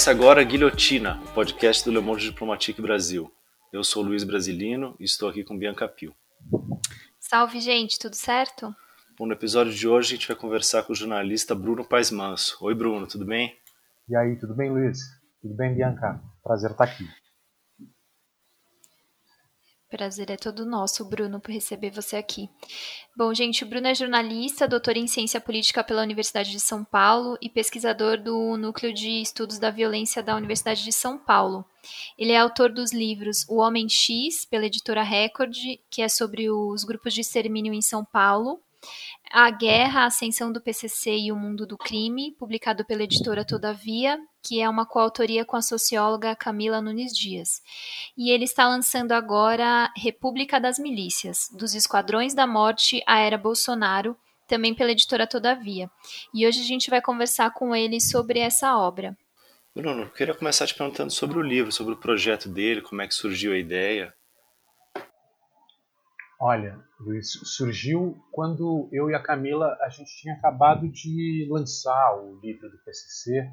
Começa agora a Guilhotina, o podcast do Le Monde Diplomatique Brasil. Eu sou Luiz Brasilino e estou aqui com Bianca Pio. Salve, gente, tudo certo? Bom, no episódio de hoje a gente vai conversar com o jornalista Bruno Paes Manso. Oi, Bruno, tudo bem? E aí, tudo bem, Luiz? Tudo bem, Bianca? Prazer estar aqui. Prazer é todo nosso, Bruno, por receber você aqui. Bom, gente, o Bruno é jornalista, doutor em ciência política pela Universidade de São Paulo e pesquisador do Núcleo de Estudos da Violência da Universidade de São Paulo. Ele é autor dos livros O Homem X, pela editora Record, que é sobre os grupos de extermínio em São Paulo, A Guerra, a Ascensão do PCC e o Mundo do Crime, publicado pela editora Todavia, que é uma coautoria com a socióloga Camila Nunes Dias. E ele está lançando agora República das Milícias, dos Esquadrões da Morte à Era Bolsonaro, também pela editora Todavia. E hoje a gente vai conversar com ele sobre essa obra. Bruno, eu queria começar te perguntando sobre o livro, sobre o projeto dele, como é que surgiu a ideia. Olha, Luiz, surgiu quando eu e a Camila, a gente tinha acabado de lançar o livro do PCC,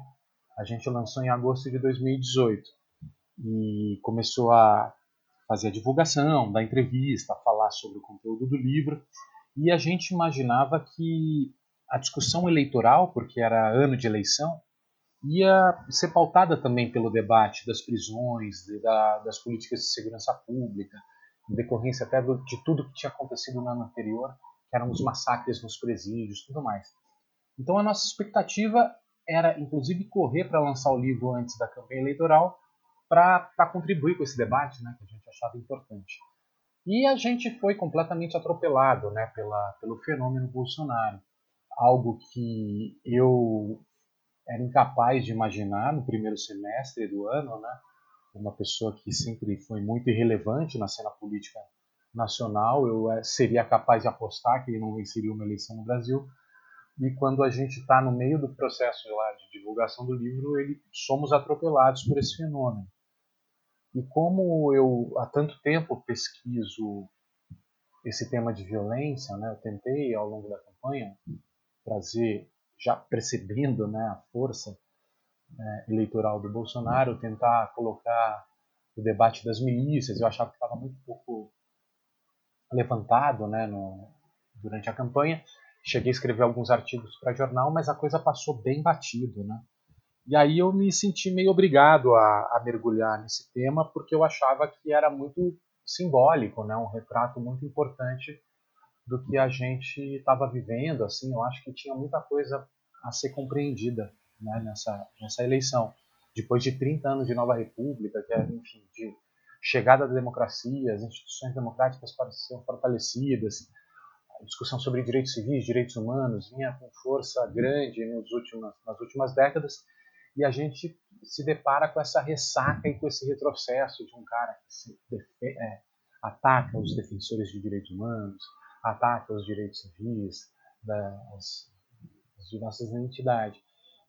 a gente lançou em agosto de 2018 e começou a fazer a divulgação da entrevista, falar sobre o conteúdo do livro, e a gente imaginava que a discussão eleitoral, porque era ano de eleição, ia ser pautada também pelo debate das prisões, da, das políticas de segurança pública, em decorrência até do, de tudo que tinha acontecido no ano anterior, que eram os massacres nos presídios, tudo mais. Então a nossa expectativa era, inclusive, correr para lançar o livro antes da campanha eleitoral, para contribuir com esse debate, né, que a gente achava importante. E a gente foi completamente atropelado, né, pela, pelo fenômeno Bolsonaro, algo que eu era incapaz de imaginar no primeiro semestre do ano, né, uma pessoa que sempre foi muito irrelevante na cena política nacional, eu eh, seria capaz de apostar que ele não venceria uma eleição no Brasil. E quando a gente está no meio do processo lá de divulgação do livro, ele, somos atropelados por esse fenômeno. E como eu há tanto tempo pesquiso esse tema de violência, né, eu tentei ao longo da campanha trazer, já percebendo né, a força é, eleitoral do Bolsonaro, tentar colocar o debate das milícias. Eu achava que estava muito pouco levantado né, no, durante a campanha. Cheguei a escrever alguns artigos para jornal, mas a coisa passou bem batido. Né? E aí eu me senti meio obrigado a, a mergulhar nesse tema, porque eu achava que era muito simbólico, né? um retrato muito importante do que a gente estava vivendo. Assim, eu acho que tinha muita coisa a ser compreendida né, nessa, nessa eleição. Depois de 30 anos de nova república, que é, enfim, de chegada da democracia, as instituições democráticas ser fortalecidas, a discussão sobre direitos civis, direitos humanos, vinha com força grande nos últimos, nas últimas décadas, e a gente se depara com essa ressaca e com esse retrocesso de um cara que é, ataca os defensores de direitos humanos, ataca os direitos civis, das, de nossas identidades.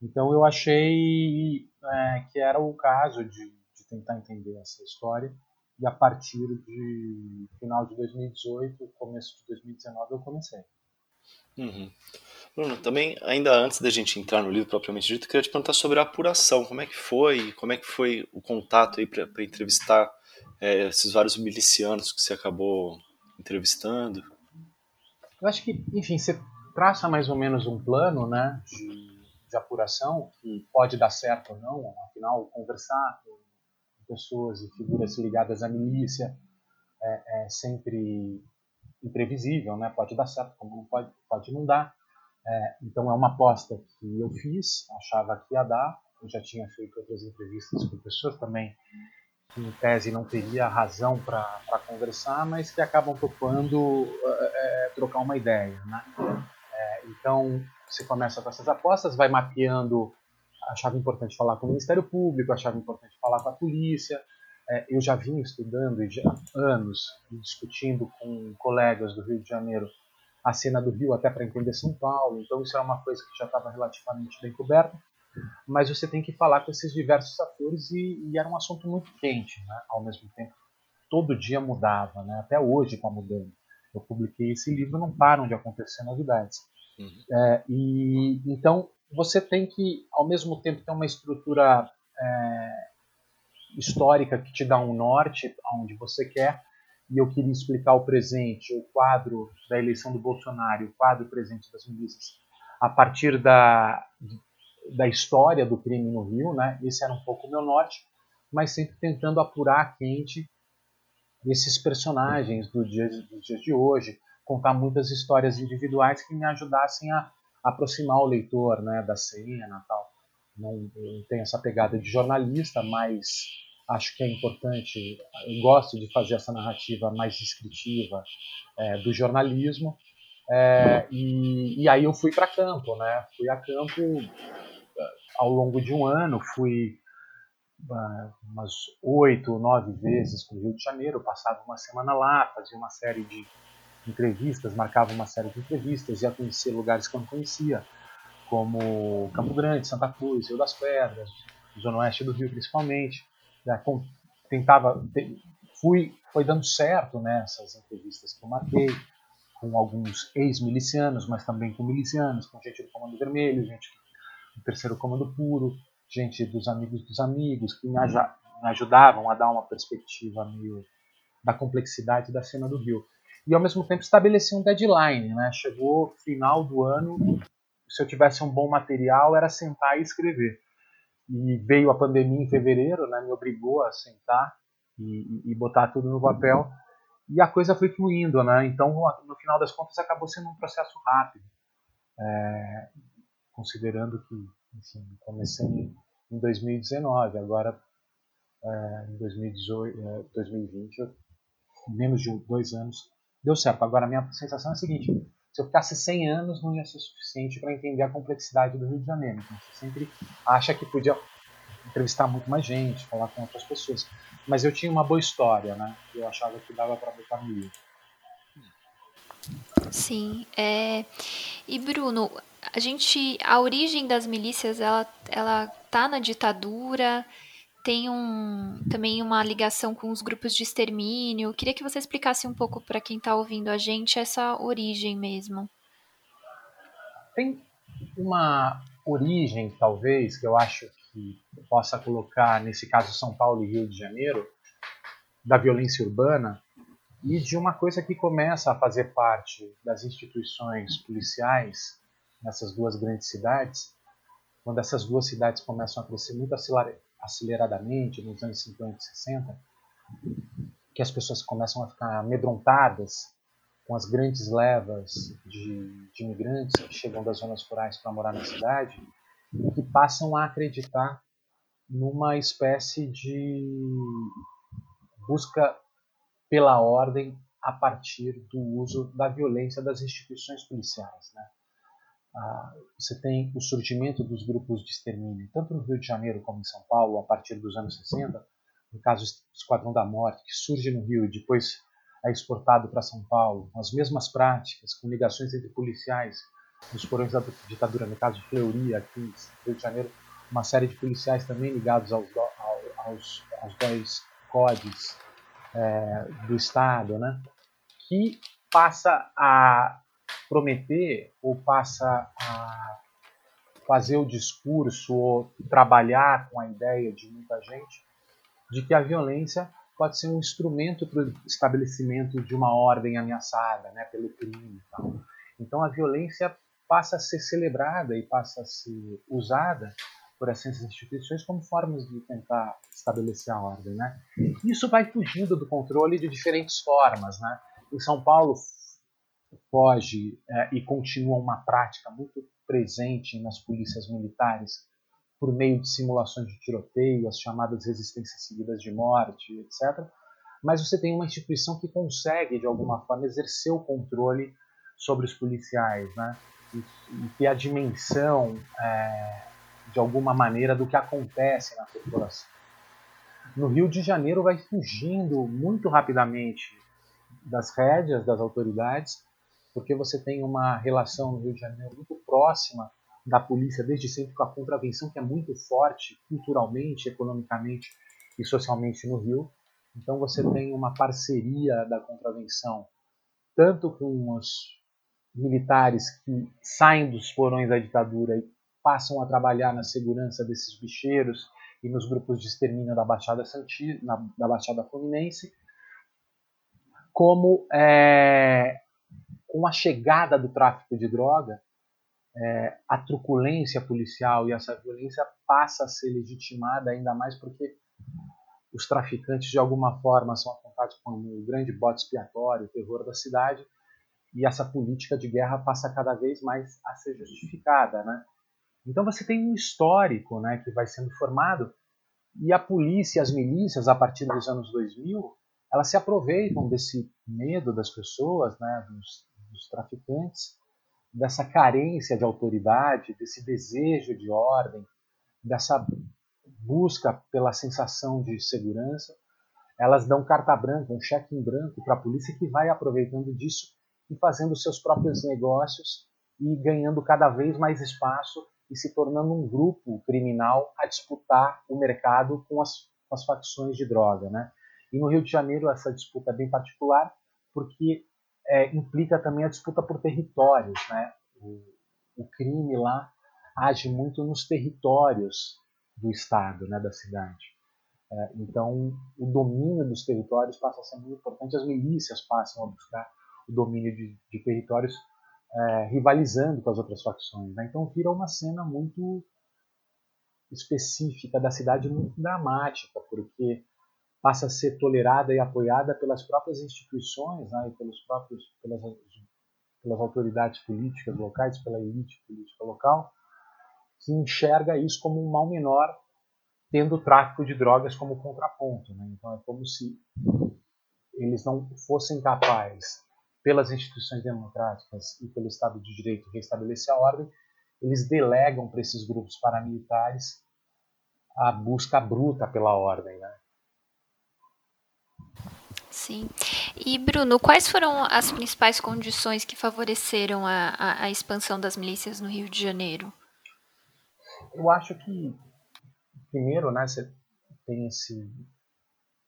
Então eu achei é, que era o caso de, de, tentar entender essa história e a partir de final de 2018, começo de 2019 eu comecei. Uhum. Bruno, também ainda antes da gente entrar no livro propriamente dito, eu queria te perguntar sobre a apuração, como é que foi, como é que foi o contato aí para entrevistar é, esses vários milicianos que você acabou entrevistando? Eu acho que, enfim, você traça mais ou menos um plano, né, de de apuração, que pode dar certo ou não, afinal, conversar com pessoas e figuras ligadas à milícia é, é sempre imprevisível, né? pode dar certo, como não pode, pode não dar. É, então é uma aposta que eu fiz, achava que ia dar, eu já tinha feito outras entrevistas com pessoas também que em tese não teria razão para conversar, mas que acabam topando é, é, trocar uma ideia. Né? É, então você começa com essas apostas, vai mapeando. Achava importante falar com o Ministério Público, achava importante falar com a polícia. É, eu já vinha estudando há anos, discutindo com colegas do Rio de Janeiro a cena do Rio até para entender São Paulo. Então isso era uma coisa que já estava relativamente bem coberta. mas você tem que falar com esses diversos atores e, e era um assunto muito quente, né? ao mesmo tempo. Todo dia mudava, né? até hoje está mudando. Eu publiquei esse livro, não param de acontecer novidades. Uhum. É, e então você tem que, ao mesmo tempo, ter uma estrutura é, histórica que te dá um norte aonde você quer. E eu queria explicar o presente, o quadro da eleição do Bolsonaro, o quadro presente das milícias, a partir da, da história do crime no Rio, né? Esse era um pouco o meu norte, mas sempre tentando apurar quente esses personagens do dia, dos dias de hoje, contar muitas histórias individuais que me ajudassem a aproximar o leitor né, da cena tal. Não, eu tenho essa pegada de jornalista, mas acho que é importante, eu gosto de fazer essa narrativa mais descritiva é, do jornalismo. É, e, e, aí eu fui para campo, né? Fui a campo é, ao longo de um ano, fui uh, umas oito, nove vezes para o Rio de Janeiro, passava uma semana lá, fazia uma série de entrevistas, marcava uma série de entrevistas, ia conhecer lugares que eu não conhecia, como Campo Grande, Santa Cruz, Rio das Pedras, Zona Oeste do Rio principalmente. Já tentava, fui, foi dando certo nessas né, entrevistas que eu marquei, com alguns ex-milicianos, mas também com milicianos, com gente do Comando Vermelho, gente do Terceiro Comando Puro, gente dos amigos dos amigos, que me, ajudavam a dar uma perspectiva meio da complexidade da cena do Rio e ao mesmo tempo estabelecer um deadline. Né? Chegou final do ano, se eu tivesse um bom material, era sentar e escrever. E veio a pandemia em fevereiro, né? me obrigou a sentar e, e botar tudo no papel. E a coisa foi fluindo, né? Então, no final das contas, acabou sendo um processo rápido. É, considerando que, enfim, comecei em 2019, agora é, em 2018, é, 2020, menos de dois anos, deu certo. Agora, a minha sensação é a seguinte: se eu ficasse 100 anos, não ia ser suficiente para entender a complexidade do Rio de Janeiro. Então, você sempre acha que podia entrevistar muito mais gente, falar com outras pessoas. Mas eu tinha uma boa história, né? Eu achava que dava para botar no livro. Sim, é... e Bruno, a gente, a origem das milícias, ela, ela tá na ditadura, tem um, também uma ligação com os grupos de extermínio. Queria que você explicasse um pouco para quem está ouvindo a gente essa origem mesmo. Tem uma origem, talvez, que eu acho que possa colocar, nesse caso, São Paulo e Rio de Janeiro, da violência urbana e de uma coisa que começa a fazer parte das instituições policiais nessas duas grandes cidades, quando essas duas cidades começam a crescer muito aceleradamente nos anos 50 e 60, que as pessoas começam a ficar amedrontadas com as grandes levas de, de imigrantes que chegam das zonas rurais para morar na cidade e que passam a acreditar numa espécie de busca pela ordem a partir do uso da violência das instituições policiais. Né? Ah, você tem o surgimento dos grupos de extermínio, tanto no Rio de Janeiro como em São Paulo, a partir dos anos 60, no caso Esquadrão da Morte, que surge no Rio e depois é exportado para São Paulo, as mesmas práticas, com ligações entre policiais nos porões da ditadura, no caso de Fleury, aqui no Rio de Janeiro, uma série de policiais também ligados aos, aos, aos dois códigos é, do Estado, né? que passa a prometer ou passa a fazer o discurso ou trabalhar com a ideia de muita gente de que a violência pode ser um instrumento para o estabelecimento de uma ordem ameaçada, né, pelo crime. Tal. Então a violência passa a ser celebrada e passa a ser usada por essas instituições como formas de tentar estabelecer a ordem, né? Isso vai fugindo do controle de diferentes formas, né? Em São Paulo foge é, e continua uma prática muito presente nas polícias militares por meio de simulações de tiroteio, as chamadas resistências seguidas de morte, etc. Mas você tem uma instituição que consegue, de alguma forma, exercer o controle sobre os policiais, né? E, e ter a dimensão, é, de alguma maneira, do que acontece na população. No Rio de Janeiro vai fugindo muito rapidamente das rédeas das autoridades porque você tem uma relação no Rio de Janeiro muito próxima da polícia desde sempre com a contravenção, que é muito forte culturalmente, economicamente e socialmente no Rio. Então você tem uma parceria da contravenção, tanto com os militares que saem dos porões da ditadura e passam a trabalhar na segurança desses bicheiros e nos grupos de extermínio da Baixada, Santi, na, da Baixada Fluminense, como é, com a chegada do tráfico de droga, é, a truculência policial e essa violência passa a ser legitimada ainda mais porque os traficantes de alguma forma são apontados como o grande bote expiatório, o terror da cidade, e essa política de guerra passa cada vez mais a ser justificada, né? Então você tem um histórico, né, que vai sendo formado e a polícia as milícias a partir dos anos 2000, elas se aproveitam desse medo das pessoas, né, dos, dos traficantes, dessa carência de autoridade, desse desejo de ordem, dessa busca pela sensação de segurança, elas dão carta branca, um cheque em branco para a polícia que vai aproveitando disso e fazendo seus próprios negócios e ganhando cada vez mais espaço e se tornando um grupo criminal a disputar o mercado com as, com as facções de droga. Né? E no Rio de Janeiro essa disputa é bem particular porque é, implica também a disputa por territórios. Né? O, o crime lá age muito nos territórios do Estado, né, da cidade. É, então, o domínio dos territórios passa a ser muito importante, as milícias passam a buscar o domínio de, de territórios é, rivalizando com as outras facções. Né? Então, vira uma cena muito específica da cidade, muito dramática, porque passa a ser tolerada e apoiada pelas próprias instituições né, e pelos próprios, pelas, pelas autoridades políticas locais, pela elite política local, que enxerga isso como um mal menor, tendo o tráfico de drogas como contraponto. Né? Então é como se eles não fossem capazes, pelas instituições democráticas e pelo Estado de Direito, restabelecer a ordem, eles delegam para esses grupos paramilitares a busca bruta pela ordem. Né? Sim. E, Bruno, quais foram as principais condições que favoreceram a, a, a expansão das milícias no Rio de Janeiro? Eu acho que, primeiro, né, você tem esse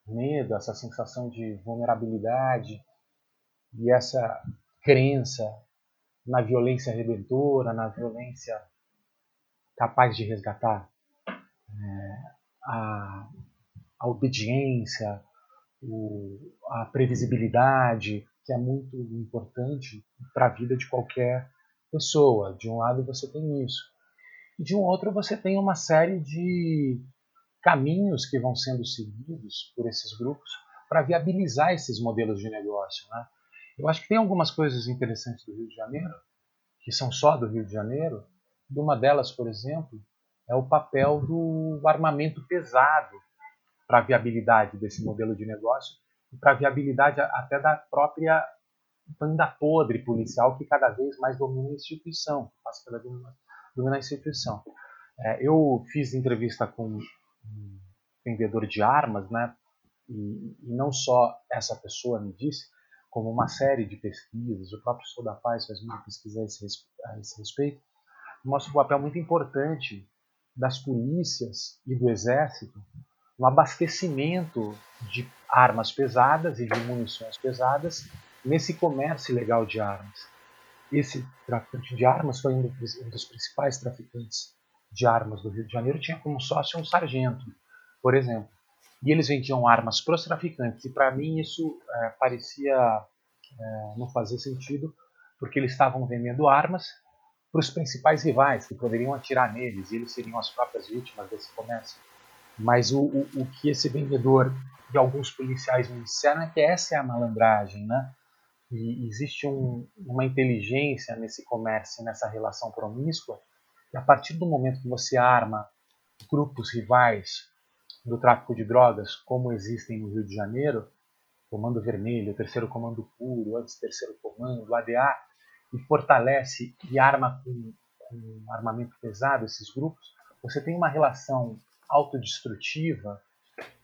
medo, essa sensação de vulnerabilidade e essa crença na violência redentora, na violência capaz de resgatar é, a, a obediência, o, a previsibilidade, que é muito importante para a vida de qualquer pessoa. De um lado você tem isso. E de um outro você tem uma série de caminhos que vão sendo seguidos por esses grupos para viabilizar esses modelos de negócio. Né? Eu acho que tem algumas coisas interessantes do Rio de Janeiro, que são só do Rio de Janeiro, e uma delas, por exemplo, é o papel do armamento pesado para a viabilidade desse modelo de negócio e para a viabilidade até da própria banda podre policial que cada vez mais domina a instituição, passa pela dominar a instituição. É, eu fiz entrevista com um vendedor de armas, né? E, e, não só essa pessoa me disse, como uma série de pesquisas, o próprio Sou da Paz faz muita pesquisa a esse, a esse respeito, mostra um papel muito importante das polícias e do exército no abastecimento de armas pesadas e de munições pesadas nesse comércio ilegal de armas. Esse traficante de armas foi um dos principais traficantes de armas do Rio de Janeiro, tinha como sócio um sargento, por exemplo. E eles vendiam armas para os traficantes, e para mim isso é, parecia é, não fazer sentido, porque eles estavam vendendo armas para os principais rivais que poderiam atirar neles, e eles seriam as próprias vítimas desse comércio. Mas o, o, o que esse vendedor e alguns policiais me disseram é que essa é a malandragem, né? E existe um, uma inteligência nesse comércio, nessa relação promíscua, e a partir do momento que você arma grupos rivais do tráfico de drogas, como existem no Rio de Janeiro, Comando Vermelho, Terceiro Comando Puro, antes Terceiro Comando, ADA, e fortalece e arma com, com armamento pesado esses grupos, você tem uma relação autodestrutiva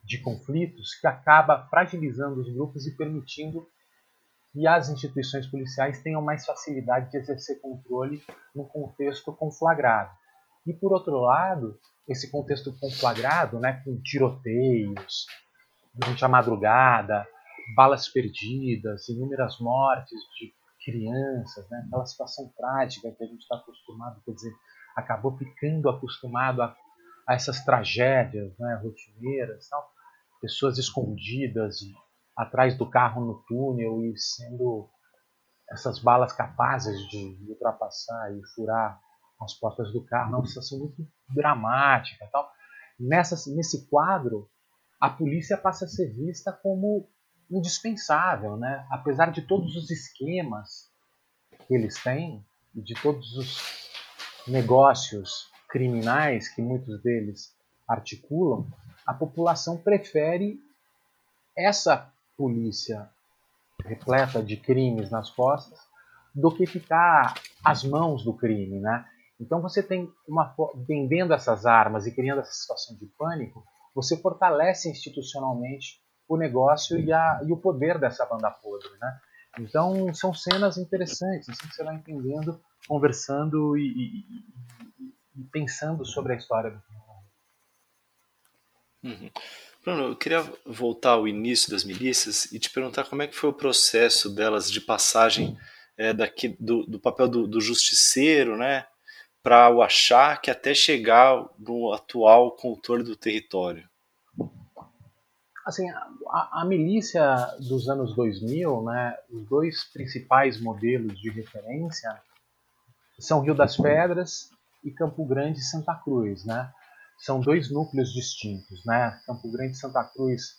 de conflitos que acaba fragilizando os grupos e permitindo e as instituições policiais tenham mais facilidade de exercer controle no contexto conflagrado. E, por outro lado, esse contexto conflagrado, né, com tiroteios durante a madrugada, balas perdidas, inúmeras mortes de crianças, né, aquela situação trágica que a gente está acostumado, quer dizer, acabou ficando acostumado a, a essas tragédias né, rotineiras, tal, pessoas escondidas atrás do carro no túnel e sendo essas balas capazes de ultrapassar e furar as portas do carro, é uma situação muito dramática. Tal. Nessa, nesse quadro, a polícia passa a ser vista como indispensável, né? apesar de todos os esquemas que eles têm de todos os negócios criminais que muitos deles articulam, a população prefere essa polícia repleta de crimes nas costas do que ficar às mãos do crime, né? Então você tem uma vendendo essas armas e criando essa situação de pânico, você fortalece institucionalmente o negócio e, a, e o poder dessa banda podre, né? Então são cenas interessantes, assim você vai entendendo, conversando e, e, e pensando sobre a história do filme. Uhum. Bruno, eu queria voltar ao início das milícias e te perguntar como é que foi o processo delas de passagem é, daqui do, do papel do, do, justiceiro, né, para o achar que até chegar no atual controle do território. Assim, a, a, milícia dos anos 2000, né, os dois principais modelos de referência são Rio das Pedras e Campo Grande e Santa Cruz, né? são dois núcleos distintos, né? Campo Grande e Santa Cruz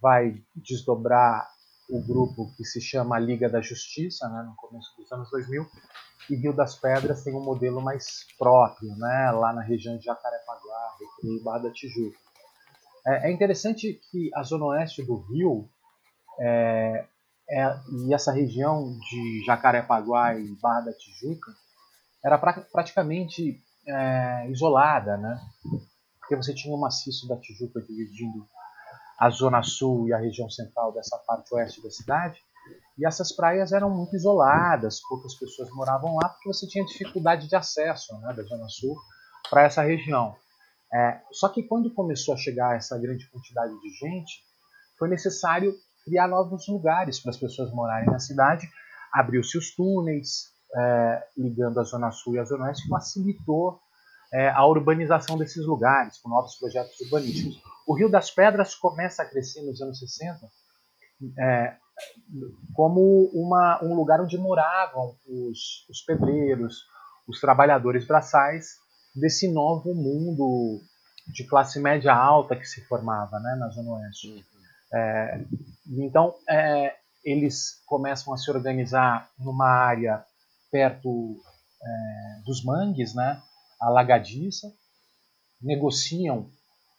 vai desdobrar o grupo que se chama Liga da Justiça, né, no começo dos anos 2000, e Rio das Pedras tem um modelo mais próprio, né, lá na região de Jacarepaguá, Recreio e Barra da Tijuca. É, é, interessante que a zona oeste do Rio é, é, e essa região de Jacarepaguá e Barra da Tijuca era pra, praticamente é, isolada, né? porque você tinha o maciço da Tijuca dividindo a zona sul e a região central dessa parte oeste da cidade. E essas praias eram muito isoladas, poucas pessoas moravam lá, porque você tinha dificuldade de acesso né, da zona sul para essa região. É, só que quando começou a chegar essa grande quantidade de gente, foi necessário criar novos lugares para as pessoas morarem na cidade. Abriu-se os túneis, é, ligando a Zona Sul e a Zona Oeste, facilitou é, a urbanização desses lugares, com novos projetos urbanísticos. O Rio das Pedras começa a crescer nos anos 60 é, como uma, um lugar onde moravam os, os pedreiros, os trabalhadores braçais desse novo mundo de classe média alta que se formava né, na Zona Oeste. É, então, é, eles começam a se organizar numa área perto é, dos mangues, né, alagadiça, negociam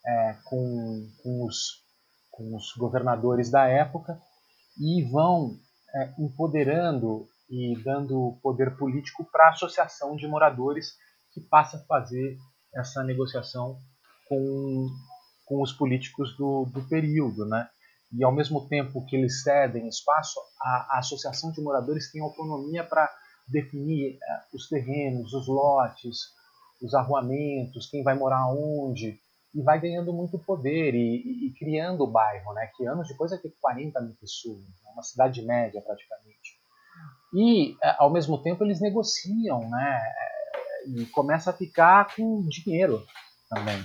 é, com, com, os, com os governadores da época e vão é, empoderando e dando poder político para a associação de moradores que passa a fazer essa negociação com, com os políticos do, do período, né? E ao mesmo tempo que eles cedem espaço, a, a associação de moradores tem autonomia para definir é, os terrenos, os lotes, os arruamentos, quem vai morar onde, e vai ganhando muito poder e, e, e criando o bairro, né? Que anos depois vai ter 40 mil pessoas, né? uma cidade média praticamente. E é, ao mesmo tempo eles negociam, né? E começa a ficar com dinheiro também.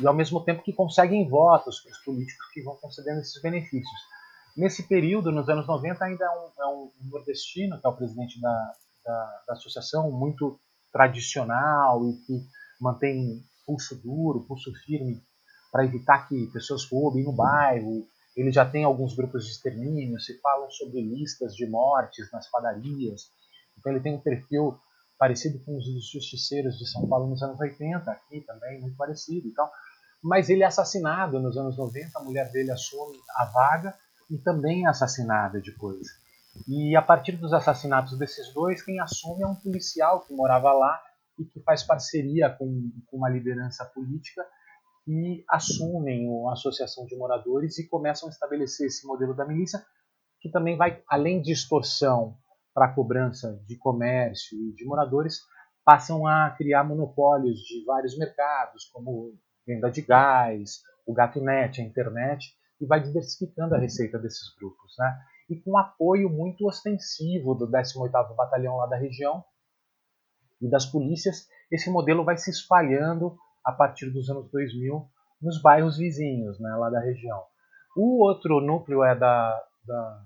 E ao mesmo tempo que conseguem votos para os políticos que vão concedendo esses benefícios. Nesse período, nos anos 90, ainda é um, é um nordestino, que é o presidente da, da, da associação, muito tradicional e que mantém pulso duro, pulso firme para evitar que pessoas roubem no bairro. Ele já tem alguns grupos de extermínio, se falam sobre listas de mortes nas padarias. Então ele tem um perfil parecido com os justiceiros de São Paulo nos anos 80, aqui também, muito parecido. Então, mas ele é assassinado nos anos 90, a mulher dele assume a vaga e também é assassinada depois. E a partir dos assassinatos desses dois, quem assume é um policial que morava lá e que faz parceria com, com uma liderança política e assumem a associação de moradores e começam a estabelecer esse modelo da milícia que também vai, além de extorsão para a cobrança de comércio e de moradores, passam a criar monopólios de vários mercados, como venda de gás, o gato-net, a internet, e vai diversificando a receita desses grupos. Né? E com apoio muito ostensivo do 18º Batalhão lá da região e das polícias, esse modelo vai se espalhando a partir dos anos 2000 nos bairros vizinhos né, lá da região. O outro núcleo é da, da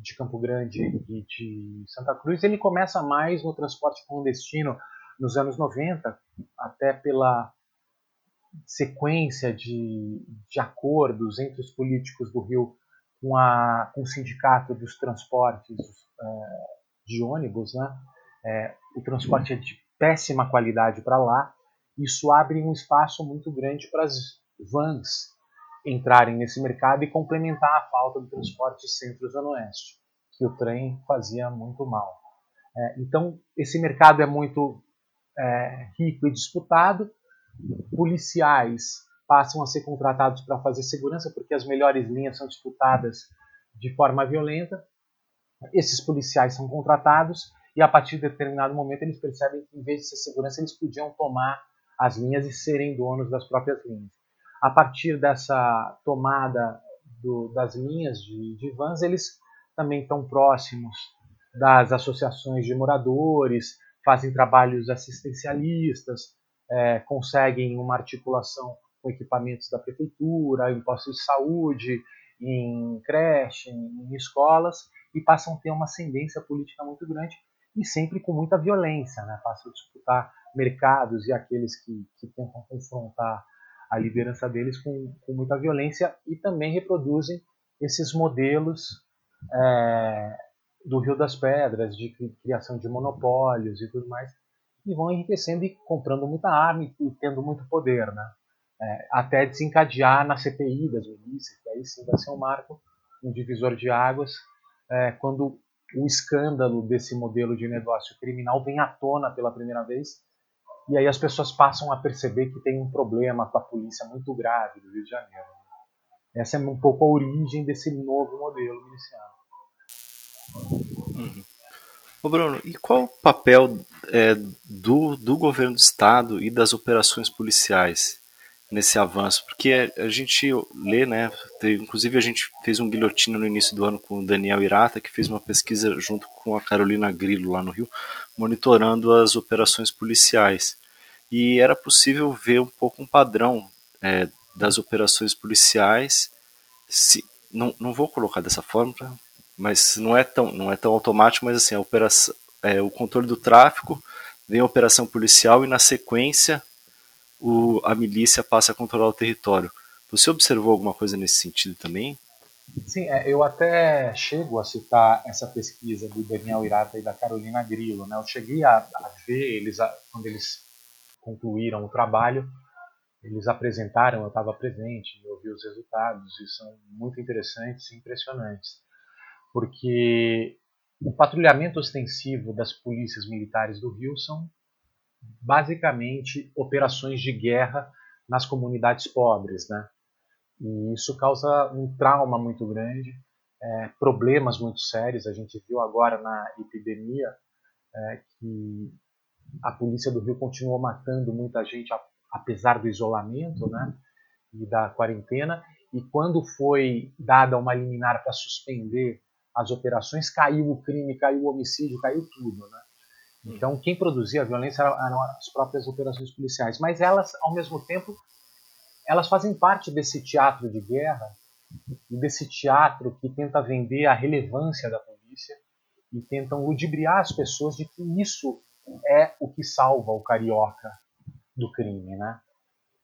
de Campo Grande e de Santa Cruz, ele começa mais no transporte clandestino nos anos 90, até pela sequência de, de acordos entre os políticos do Rio com, a, com o sindicato dos transportes é, de ônibus. Né? É, o transporte é de péssima qualidade para lá, isso abre um espaço muito grande para as vans entrarem nesse mercado e complementar a falta do transporte centro-zona oeste, que o trem fazia muito mal. É, então, esse mercado é muito rico e disputado. Policiais passam a ser contratados para fazer segurança, porque as melhores linhas são disputadas de forma violenta. Esses policiais são contratados e, a partir de determinado momento, eles percebem que, em vez de ser segurança, eles podiam tomar as linhas e serem donos das próprias linhas a partir dessa tomada do, das linhas de, de vans, eles também estão próximos das associações de moradores, fazem trabalhos assistencialistas, é, conseguem uma articulação com equipamentos da prefeitura, em postos de saúde, em creche, em escolas, e passam a ter uma ascendência política muito grande e sempre com muita violência, né? passam a disputar mercados e aqueles que, que tentam confrontar a liderança deles com, com muita violência e também reproduzem esses modelos é, do Rio das Pedras, de criação de monopólios e tudo mais, e vão enriquecendo e comprando muita arma e, tendo muito poder, né? É, até desencadear na CPI das milícias, que aí sim vai ser um marco, um divisor de águas, é, quando o escândalo desse modelo de negócio criminal vem à tona pela primeira vez e aí as pessoas passam a perceber que tem um problema com a polícia muito grave do Rio de Janeiro. Essa é um pouco a origem desse novo modelo miliciano. Uhum. Ô Bruno, e qual o papel é, do, do governo do estado e das operações policiais nesse avanço? Porque a gente lê, né? Inclusive a gente fez um guilhotina no início do ano com o Daniel Irata, que fez uma pesquisa junto com a Carolina Grillo lá no Rio, monitorando as operações policiais e era possível ver um pouco um padrão é, das operações policiais. Se, não, não vou colocar dessa forma, mas não é tão, não é tão automático, mas assim, a operação, é, o controle do tráfico vem a operação policial e na sequência o, a milícia passa a controlar o território. Você observou alguma coisa nesse sentido também? Sim, é, eu até chego a citar essa pesquisa do Daniel Irata e da Carolina Grillo. Né? Eu cheguei a, a ver eles, a, quando eles concluíram o trabalho, eles apresentaram, eu estava presente, eu vi os resultados e são muito interessantes e impressionantes, porque o patrulhamento ostensivo das polícias militares do Rio são basicamente operações de guerra nas comunidades pobres, né? E isso causa um trauma muito grande, é, problemas muito sérios. A gente viu agora na epidemia é, que a polícia do Rio continuou matando muita gente, apesar do isolamento né, e da quarentena. E quando foi dada uma liminar para suspender as operações, caiu o crime, caiu o homicídio, caiu tudo. Né? Então, quem produzia a violência eram as próprias operações policiais. Mas elas, ao mesmo tempo, elas fazem parte desse teatro de guerra e desse teatro que tenta vender a relevância da polícia e tentam ludibriar as pessoas de que isso é o que salva o carioca do crime, né?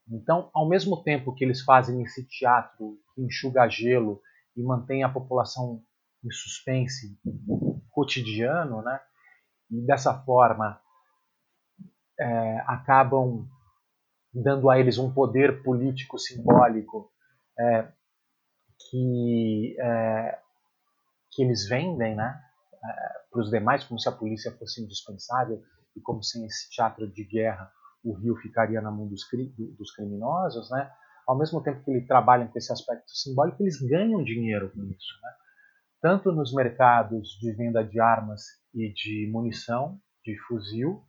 Então, ao mesmo tempo que eles fazem esse teatro que enxuga gelo e mantém a população em suspense cotidiano, né? E dessa forma é, acabam dando a eles um poder político simbólico é, que é, que eles vendem, né? É, para os demais, como se a polícia fosse indispensável e como sem esse teatro de guerra o Rio ficaria na mão dos, dos criminosos, né? Ao mesmo tempo que eles trabalham com esse aspecto simbólico, eles ganham dinheiro com isso, né? Tanto nos mercados de venda de armas e de munição, de fuzil,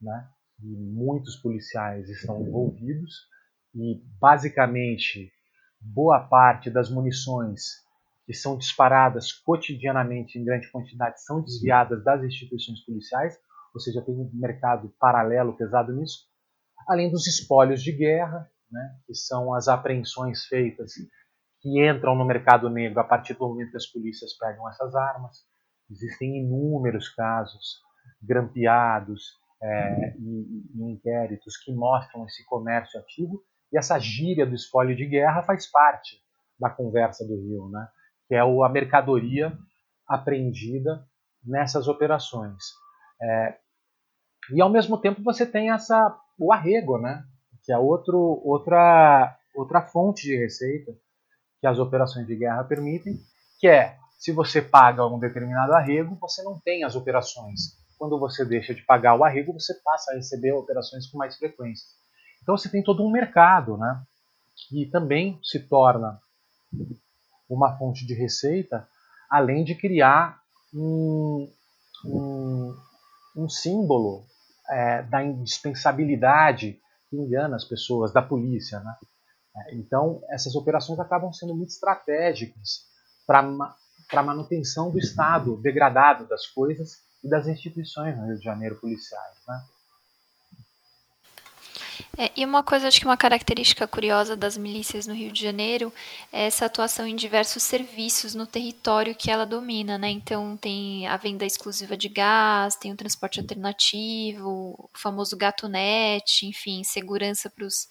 né? E muitos policiais estão envolvidos e basicamente boa parte das munições que são disparadas cotidianamente em grande quantidade são desviadas das instituições policiais, ou seja, tem um mercado paralelo pesado nisso, além dos espólios de guerra, né, que são as apreensões feitas que entram no mercado negro a partir do momento que as polícias pegam essas armas. Existem inúmeros casos grampeados é, e, e inquéritos que mostram esse comércio ativo e essa gíria do espólio de guerra faz parte da conversa do Rio, né? que é a mercadoria apreendida nessas operações. É, e ao mesmo tempo você tem essa o arrego, né? que é outro, outra, outra fonte de receita que as operações de guerra permitem, que é se você paga um determinado arrego, você não tem as operações. Quando você deixa de pagar o arrego, você passa a receber operações com mais frequência. Então você tem todo um mercado, né, que também se torna uma fonte de receita, além de criar um, um, um símbolo é, da indispensabilidade que engana as pessoas, da polícia. Né? É, então, essas operações acabam sendo muito estratégicas para a manutenção do estado degradado das coisas e das instituições no Rio de Janeiro policiais. Né? É, e uma coisa, acho que uma característica curiosa das milícias no Rio de Janeiro é essa atuação em diversos serviços no território que ela domina, né? Então tem a venda exclusiva de gás, tem o transporte alternativo, o famoso gato net, enfim, segurança para os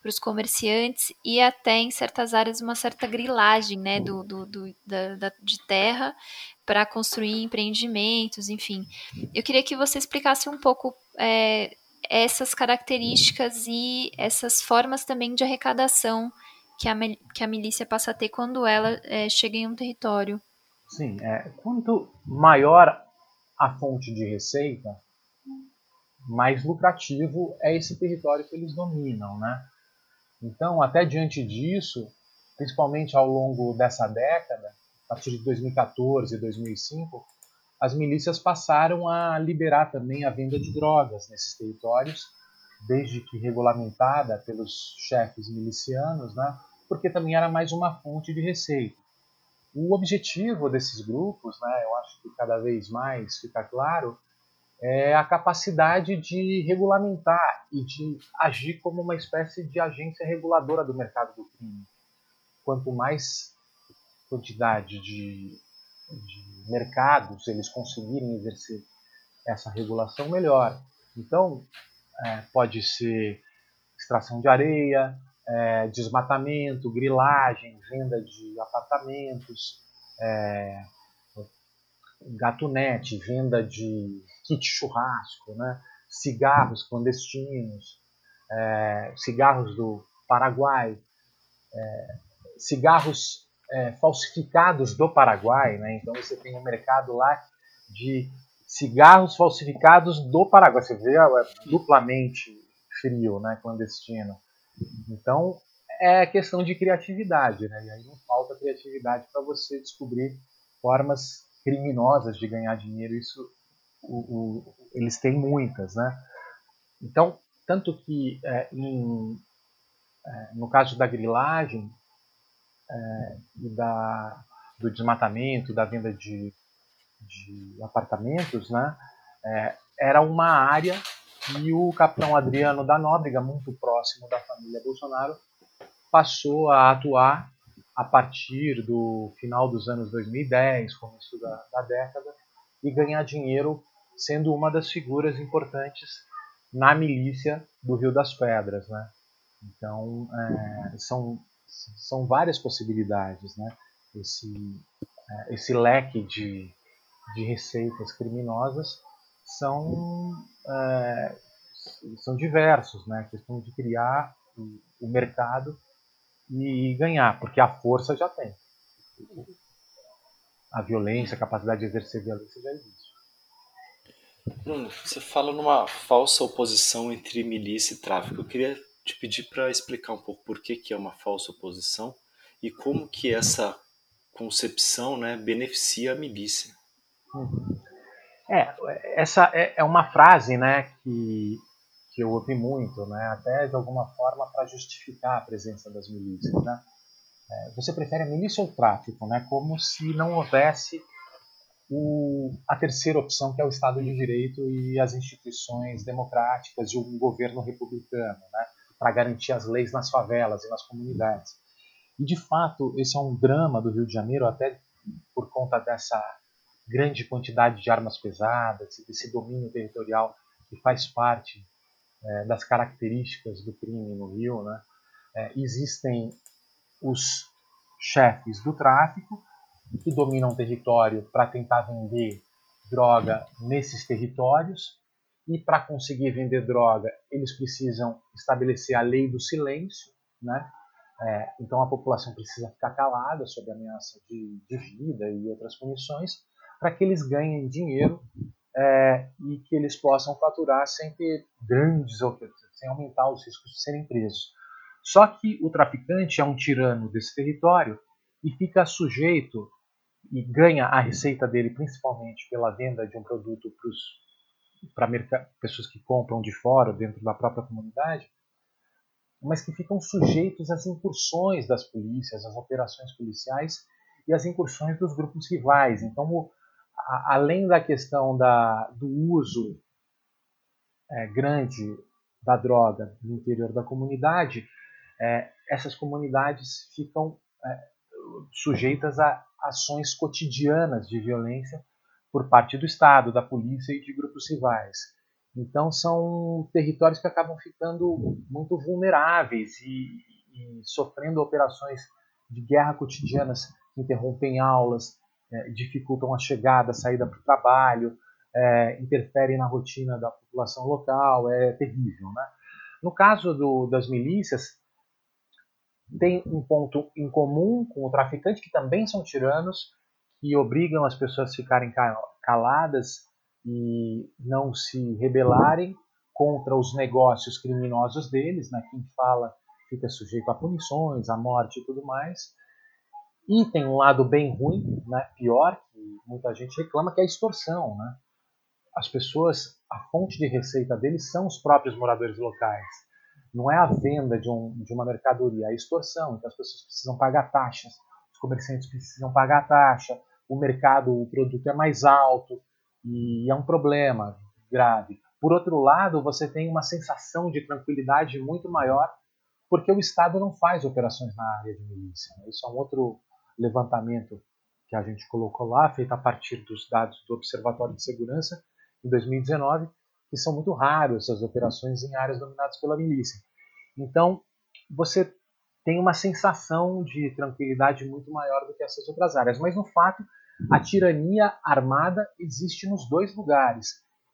para os comerciantes e até em certas áreas uma certa grilagem né, do, do, do da, da, de terra para construir empreendimentos, enfim. Eu queria que você explicasse um pouco é, essas características e essas formas também de arrecadação que a, que a milícia passa a ter quando ela é, chega em um território. Sim, é, quanto maior a fonte de receita, mais lucrativo é esse território que eles dominam, né? Então, até diante disso, principalmente ao longo dessa década, a partir de 2014 e 2005, as milícias passaram a liberar também a venda de drogas nesses territórios, desde que regulamentada pelos chefes milicianos, né, porque também era mais uma fonte de receita. O objetivo desses grupos, né, eu acho que cada vez mais fica claro, é a capacidade de regulamentar e de agir como uma espécie de agência reguladora do mercado do crime. Quanto mais quantidade de de mercados eles conseguirem exercer essa regulação melhor. Então, é, pode ser extração de areia, é, desmatamento, grilagem, venda de apartamentos, é, gatunete, venda de kit churrasco, né? cigarros clandestinos, é, cigarros do Paraguai, é, cigarros é, falsificados do Paraguai, né? Então você tem um mercado lá de cigarros falsificados do Paraguai. Você vê é duplamente frio, né? Clandestino. Então é questão de criatividade, né? E aí não falta criatividade para você descobrir formas criminosas de ganhar dinheiro. Isso o, o, eles têm muitas, né? Então tanto que é, em, é, no caso da grilagem é, e da, do desmatamento, da venda de, de apartamentos, né, é, era uma área que o capitão Adriano da Nóbrega, muito próximo da família Bolsonaro, passou a atuar a partir do final dos anos 2010, começo da, da década, e ganhar dinheiro sendo uma das figuras importantes na milícia do Rio das Pedras. Né? Então, é, são são várias possibilidades, né? Esse, é, esse leque de, de receitas criminosas são, é, são diversos, né? A questão de criar o, o mercado e ganhar, porque a força já tem. A violência, a capacidade de exercer violência já existe. Bruno, você fala numa falsa oposição entre milícia e tráfico. Eu queria te pedir para explicar um pouco por que, que é uma falsa oposição e como que essa concepção, né, beneficia a milícia. É, essa é, é uma frase, né, que, que eu ouvi muito, né, até de alguma forma para justificar a presença das milícias, né. É, você prefere a milícia ou o tráfico, né, como se não houvesse o, a terceira opção, que é o Estado de Direito e as instituições democráticas e o governo republicano, né, para garantir as leis nas favelas e nas comunidades. E, de fato, esse é um drama do Rio de Janeiro, até por conta dessa grande quantidade de armas pesadas desse domínio territorial que faz parte é, das características do crime no Rio. Né? É, existem os chefes do tráfico que dominam o território para tentar vender droga nesses territórios e para conseguir vender droga eles precisam estabelecer a lei do silêncio, né? É, então a população precisa ficar calada sob ameaça de, de vida e outras punições para que eles ganhem dinheiro é, e que eles possam faturar sem ter grandes sem aumentar os riscos de serem presos. Só que o traficante é um tirano desse território e fica sujeito e ganha a receita dele principalmente pela venda de um produto para pessoas que compram de fora, dentro da própria comunidade, mas que ficam sujeitos às incursões das polícias, às operações policiais e às incursões dos grupos rivais. Então, o, a, além da questão da, do uso é, grande da droga no interior da comunidade, é, essas comunidades ficam é, sujeitas a ações cotidianas de violência por parte do Estado, da polícia e de grupos rivais. Então são territórios que acabam ficando muito vulneráveis e, e sofrendo operações de guerra cotidianas que interrompem aulas, é, dificultam a chegada, a saída para o trabalho, é, interferem na rotina da população local, é terrível. Né? No caso do, das milícias, tem um ponto em comum com o traficante, que também são tiranos, que obrigam as pessoas a ficarem caladas e não se rebelarem contra os negócios criminosos deles. Né? Quem fala fica sujeito a punições, a morte e tudo mais. E tem um lado bem ruim, né? pior, que muita gente reclama, que é a extorsão. Né? As pessoas, a fonte de receita deles são os próprios moradores locais não é a venda de, um, de uma mercadoria, é a extorsão. Então as pessoas precisam pagar taxas, os comerciantes precisam pagar taxa, o mercado, o produto é mais alto e é um problema grave. Por outro lado, você tem uma sensação de tranquilidade muito maior porque o Estado não faz operações na área de milícia. Né? Isso é um outro levantamento que a gente colocou lá, feito a partir dos dados do Observatório de Segurança em 2019, que são muito raros essas operações em áreas dominadas pela milícia. Então, você tem uma sensação de tranquilidade muito maior do que essas outras áreas. Mas, no fato, a tirania armada existe nos dois lugares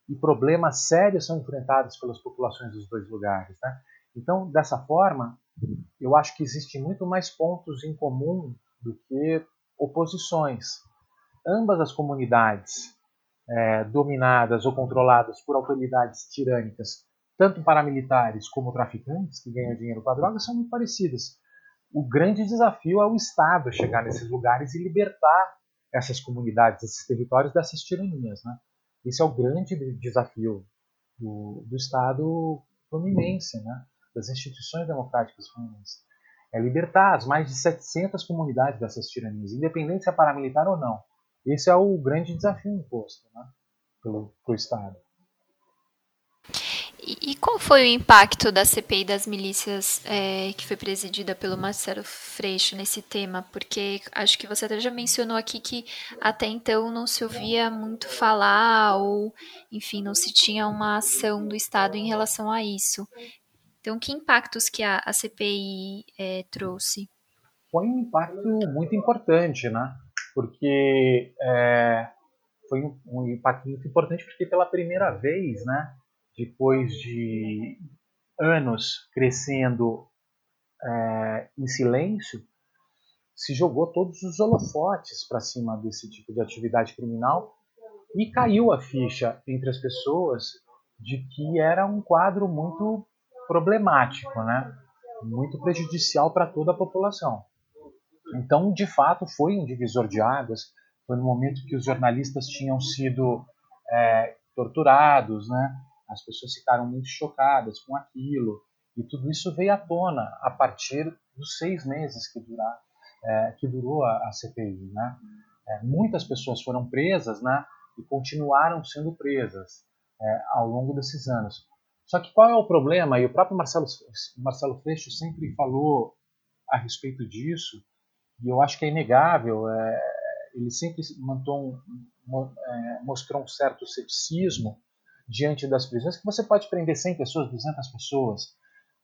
e problemas sérios são enfrentados pelas populações dos dois lugares. Né? Então, dessa forma, eu acho que existem muito mais pontos em comum do que oposições. Ambas as comunidades é, dominadas ou controladas por autoridades tirânicas, tanto paramilitares como traficantes que ganham dinheiro com a droga, são muito parecidas. O grande desafio é o Estado chegar nesses lugares e libertar essas comunidades, esses territórios dessas tiranias. Né? Esse é o grande desafio do, do Estado fluminense, né? das instituições democráticas fluminenses. É libertar as mais de 700 comunidades dessas tiranias, independente se é paramilitar ou não. Esse é o grande desafio imposto né, pelo, pelo Estado. E, qual foi o impacto da CPI das milícias é, que foi presidida pelo Marcelo Freixo nesse tema? Porque acho que você até já mencionou aqui que até então não se ouvia muito falar, ou enfim, não se tinha uma ação do Estado em relação a isso. Então, que impactos que a, a CPI é, trouxe? Foi um impacto muito importante, né? porque é, foi um, um, impacto muito importante, porque pela primeira vez, né, depois de anos crescendo é, em silêncio, se jogou todos os holofotes para cima desse tipo de atividade criminal e caiu a ficha entre as pessoas de que era um quadro muito problemático, né? muito prejudicial para toda a população. Então, de fato, foi um divisor de águas. Foi no momento que os jornalistas tinham sido é, torturados, né? As pessoas ficaram muito chocadas com aquilo e tudo isso veio à tona a partir dos seis meses que, durar, é, que durou a, a CPI, né? É, muitas pessoas foram presas, né? E continuaram sendo presas é, ao longo desses anos. Só que qual é o problema? E o próprio Marcelo, Marcelo Freixo sempre falou a respeito disso, e eu acho que é inegável. É, ele sempre um, é, mostrou um certo ceticismo diante das prisões, que você pode prender 100 pessoas, 200 pessoas,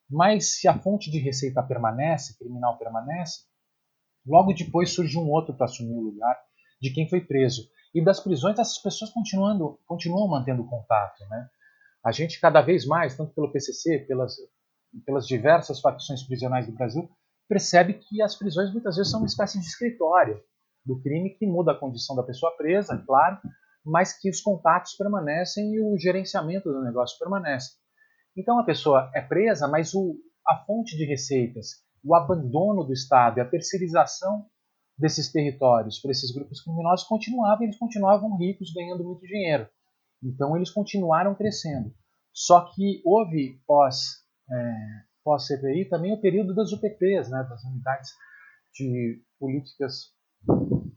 mas se a fonte de receita permanece, criminal permanece, logo depois surge um outro para assumir o lugar de quem foi preso. E das prisões, essas pessoas continuando, continuam mantendo contato. Né? A gente, cada vez mais, tanto pelo PCC, pelas, pelas diversas facções prisionais do Brasil, percebe que as prisões muitas vezes são uma espécie de escritório do crime que muda a condição da pessoa presa, claro, mas que os contatos permanecem e o gerenciamento do negócio permanece. Então a pessoa é presa, mas o, a fonte de receitas, o abandono do Estado e a terceirização desses territórios para esses grupos criminosos continuavam, eles continuavam ricos, ganhando muito dinheiro. Então eles continuaram crescendo. Só que houve pós é, pós CPI também o período das UPPs, né, das unidades de políticas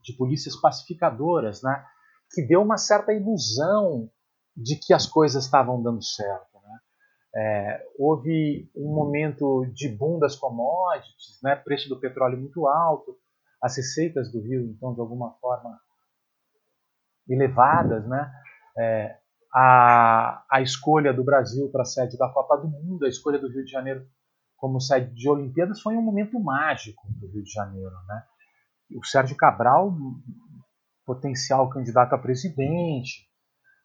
de polícias pacificadoras, né, que deu uma certa ilusão de que as coisas estavam dando certo. Né? É, houve um momento de boom das commodities, né, preço do petróleo muito alto, as receitas do Rio, então, de alguma forma elevadas, né? É, a, a escolha do Brasil para sede da Copa do Mundo, a escolha do Rio de Janeiro como sede de Olimpíadas foi um momento mágico do Rio de Janeiro, né? O Sérgio Cabral potencial candidato a presidente,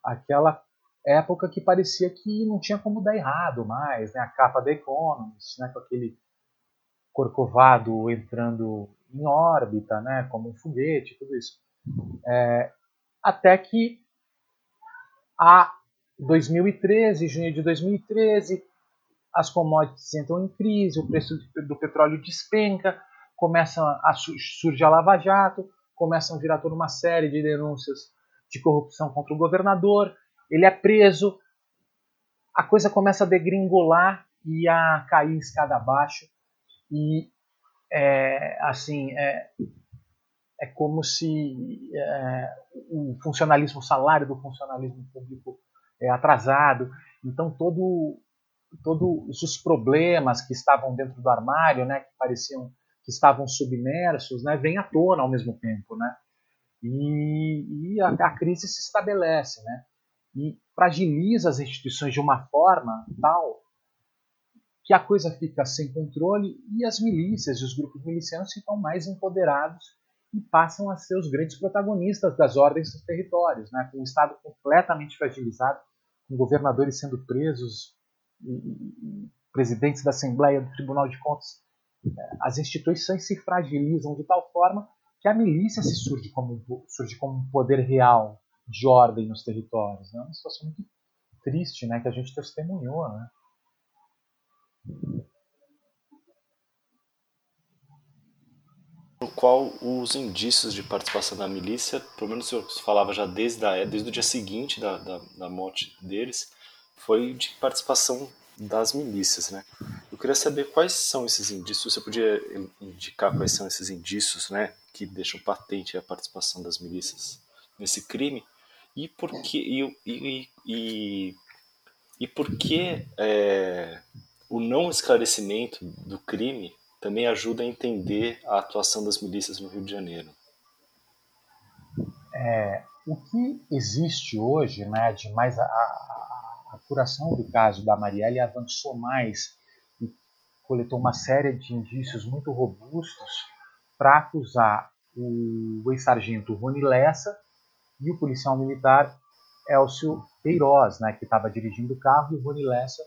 aquela época que parecia que não tinha como dar errado mais, né? a capa da Economist, né? com aquele corcovado entrando em órbita, né? como um foguete, tudo isso. É, até que a 2013, junho de 2013, as commodities entram em crise, o preço do petróleo despenca, começa a surgir a Lava Jato, começam a virar toda uma série de denúncias de corrupção contra o governador, ele é preso, a coisa começa a degringolar e a cair escada abaixo, e é, assim, é, é como se é, o funcionalismo, o salário do funcionalismo público é atrasado, então todo todos os problemas que estavam dentro do armário, né, que pareciam que estavam submersos, né, vem à tona ao mesmo tempo, né? E, e a, a, crise se estabelece, né? E fragiliza as instituições de uma forma tal que a coisa fica sem controle e as milícias e os grupos milicianos ficam mais empoderados e passam a ser os grandes protagonistas das ordens dos territórios, né? Com o Estado completamente fragilizado, com governadores sendo presos, e, e, presidentes da Assembleia, do Tribunal de Contas as instituições se fragilizam de tal forma que a milícia se surge como, surge como um poder real de ordem nos territórios. É uma situação muito triste né, que a gente testemunhou. Né? Qual os indícios de participação da milícia, pelo menos eu falava já desde, a, desde o dia seguinte da, da, da morte deles, foi de participação das milícias, né? Eu queria saber quais são esses indícios. Você podia indicar quais são esses indícios, né, que deixam patente a participação das milícias nesse crime e por que e, e, e, e por que é, o não esclarecimento do crime também ajuda a entender a atuação das milícias no Rio de Janeiro. É, o que existe hoje, né, de mais a, a apuração do caso da Marielle avançou mais e coletou uma série de indícios muito robustos para acusar o ex-sargento Rony Lessa e o policial militar Elcio Queiroz, né, que estava dirigindo o carro, e o Rony Lessa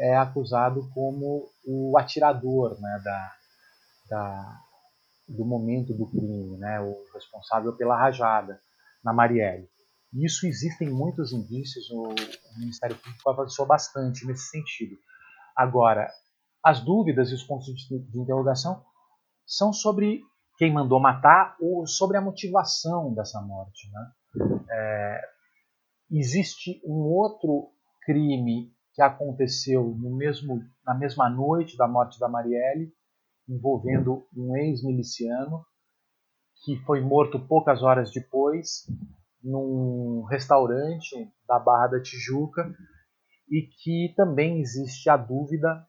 é acusado como o atirador né, da, da, do momento do crime, né, o responsável pela rajada na Marielle. Isso existem muitos indícios, o Ministério Público avançou bastante nesse sentido. Agora, as dúvidas e os pontos de interrogação são sobre quem mandou matar ou sobre a motivação dessa morte. Né? É, existe um outro crime que aconteceu no mesmo, na mesma noite da morte da Marielle, envolvendo um ex-miliciano que foi morto poucas horas depois num restaurante da Barra da Tijuca e que também existe a dúvida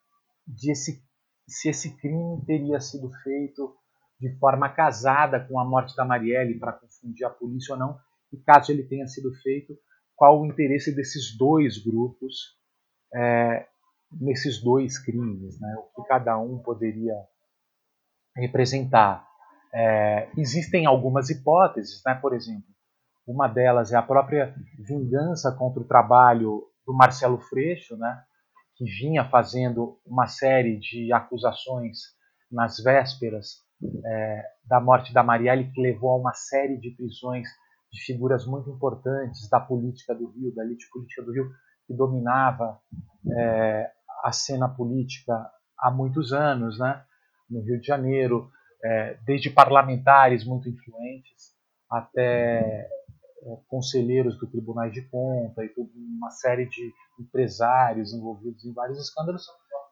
de esse, se esse crime teria sido feito de forma casada com a morte da Marielle para confundir a polícia ou não, e caso ele tenha sido feito, qual o interesse desses dois grupos é, nesses dois crimes, né? o que cada um poderia representar. É, existem algumas hipóteses, né? por exemplo, uma delas é a própria vingança contra o trabalho do Marcelo Freixo, né? que vinha fazendo uma série de acusações nas vésperas é, da morte da Marielle, que levou a uma série de prisões de figuras muito importantes da política do Rio, da elite política do Rio, que dominava é, a cena política há muitos anos, né? no Rio de Janeiro, é, desde parlamentares muito influentes até é, conselheiros do Tribunais de Conta e uma série de empresários envolvidos em vários escândalos,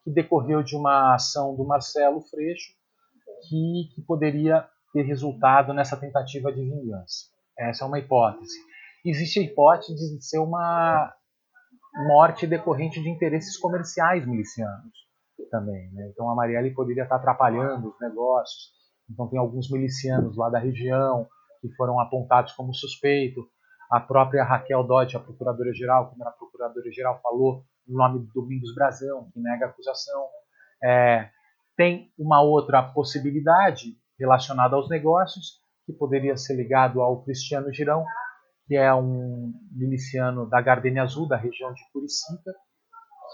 que decorreu de uma ação do Marcelo Freixo que, que poderia ter resultado nessa tentativa de vingança. Essa é uma hipótese. Existe a hipótese de ser uma morte decorrente de interesses comerciais milicianos também. Né? Então a Marielle poderia estar atrapalhando os negócios. Então tem alguns milicianos lá da região que foram apontados como suspeito. A própria Raquel Dodge, a procuradora-geral, como a procuradora-geral falou, no nome do Domingos Brazão, que nega a acusação. É, tem uma outra possibilidade relacionada aos negócios, que poderia ser ligado ao Cristiano Girão, que é um miliciano da Gardenia Azul, da região de Curicica,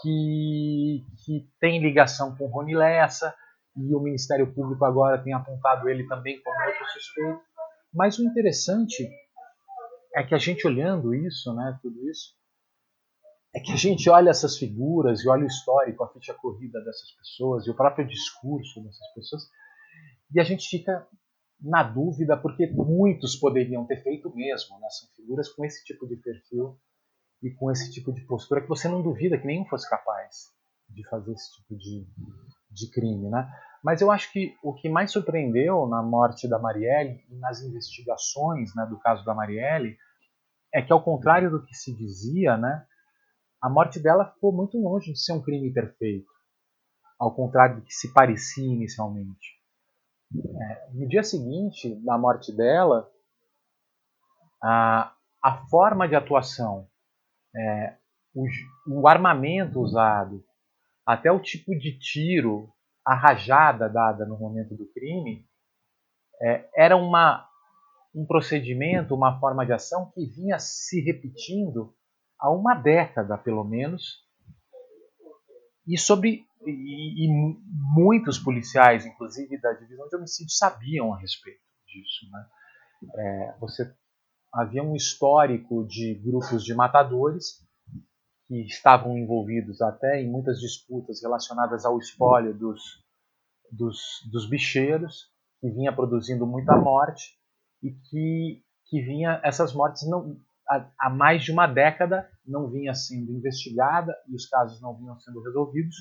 que, que tem ligação com Rony Lessa, e o Ministério Público agora tem apontado ele também como outro suspeito. Mas o interessante é que a gente olhando isso, né, tudo isso, é que a gente olha essas figuras e olha o histórico, a ficha corrida dessas pessoas e o próprio discurso dessas pessoas, e a gente fica na dúvida porque muitos poderiam ter feito mesmo, né? São figuras com esse tipo de perfil e com esse tipo de postura que você não duvida que nenhum fosse capaz de fazer esse tipo de, de crime, né? Mas eu acho que o que mais surpreendeu na morte da Marielle e nas investigações né, do caso da Marielle é que, ao contrário do que se dizia, né, a morte dela ficou muito longe de ser um crime perfeito, ao contrário do que se parecia inicialmente. No dia seguinte da morte dela, a, a forma de atuação, é, o, o armamento usado, até o tipo de tiro, a rajada dada no momento do crime, é, era uma, um procedimento, uma forma de ação que vinha se repetindo há uma década, pelo menos, e sobre e, e, muitos policiais, inclusive da divisão de homicídio, sabiam a respeito disso. Né? É, você havia um histórico de grupos de matadores que estavam envolvidos até em muitas disputas relacionadas ao espólio dos, dos, dos bicheiros, que vinha produzindo muita morte e que, que vinha essas mortes não há mais de uma década não vinha sendo investigada e os casos não vinham sendo resolvidos,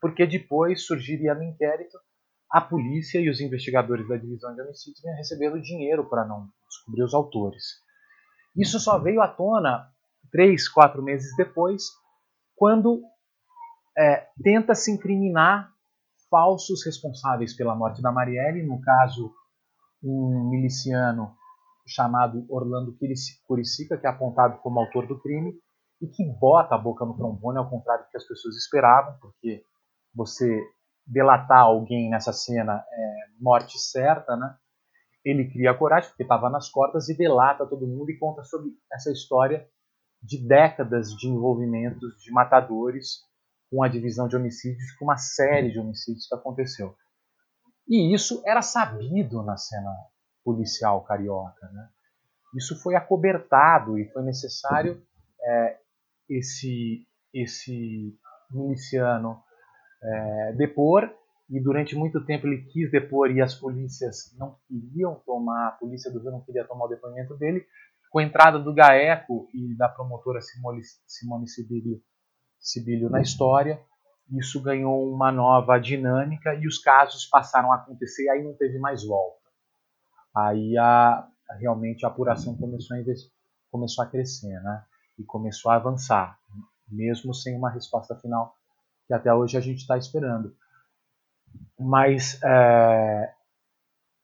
porque depois surgiria no inquérito a polícia e os investigadores da divisão de homicídios vinham recebendo dinheiro para não descobrir os autores. Isso só veio à tona três, quatro meses depois, quando é, tenta se incriminar falsos responsáveis pela morte da Marielle, no caso um miliciano chamado Orlando Curicica, que é apontado como autor do crime, e que bota a boca no trombone, ao contrário do que as pessoas esperavam, porque você delatar alguém nessa cena é morte certa, né? Ele cria coragem, porque estava nas cordas, e delata todo mundo e conta sobre essa história de décadas de envolvimentos de matadores com a divisão de homicídios, com uma série de homicídios que aconteceu. E isso era sabido na cena policial carioca. Né? Isso foi acobertado e foi necessário é, esse, esse miliciano é, depor e durante muito tempo ele quis depor e as polícias não queriam tomar, a polícia do Rio não queria tomar o depoimento dele. Com a entrada do GAECO e da promotora Simone, Simone Sibilio na história, isso ganhou uma nova dinâmica e os casos passaram a acontecer e aí não teve mais volta. Aí a, realmente a apuração começou a, começou a crescer, né? E começou a avançar, mesmo sem uma resposta final que até hoje a gente está esperando. Mas é,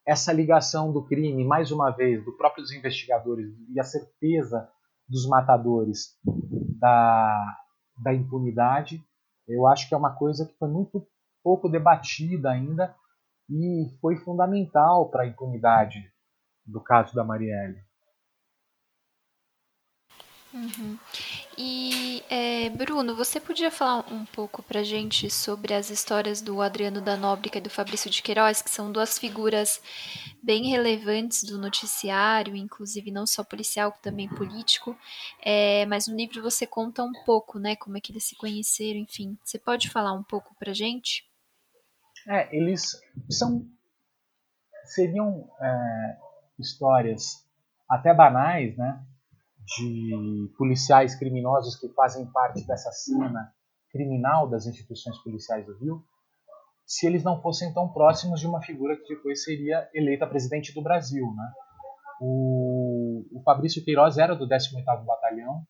essa ligação do crime, mais uma vez, dos próprios investigadores e a certeza dos matadores da, da impunidade, eu acho que é uma coisa que foi muito pouco debatida ainda e foi fundamental para a impunidade do caso da Marielle. Uhum. E é, Bruno, você podia falar um pouco para gente sobre as histórias do Adriano da Nóbrega e do Fabrício de Queiroz, que são duas figuras bem relevantes do noticiário, inclusive não só policial, também político. É, mas no livro você conta um pouco, né, como é que eles se conheceram, enfim. Você pode falar um pouco para gente? É, eles são seriam é, histórias até banais, né? De policiais criminosos que fazem parte dessa cena criminal das instituições policiais do Rio, se eles não fossem tão próximos de uma figura que depois seria eleita presidente do Brasil. Né? O, o Fabrício Queiroz era do 18º Batalhão,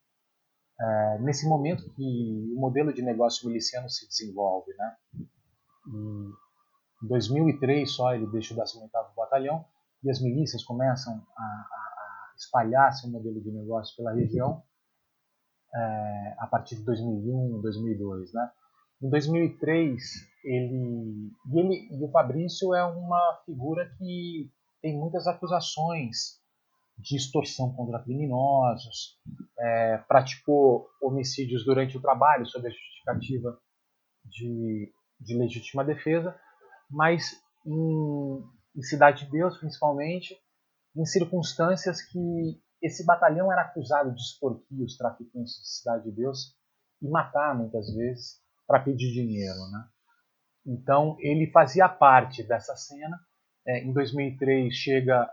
é, nesse momento que o modelo de negócio miliciano se desenvolve. Né? Em 2003 só ele deixa o 18º Batalhão e as milícias começam a, a espalhar seu modelo de negócio pela região é, a partir de 2001, 2002, né? Em 2003 ele e, ele e o Fabrício é uma figura que tem muitas acusações de extorsão contra criminosos, é, praticou homicídios durante o trabalho sob a justificativa de, de legítima defesa, mas em, em Cidade de Deus, principalmente, em circunstâncias que esse batalhão era acusado de extorquir os traficantes de Cidade de Deus e matar muitas vezes para pedir dinheiro, né? Então ele fazia parte dessa cena. É, em 2003 chega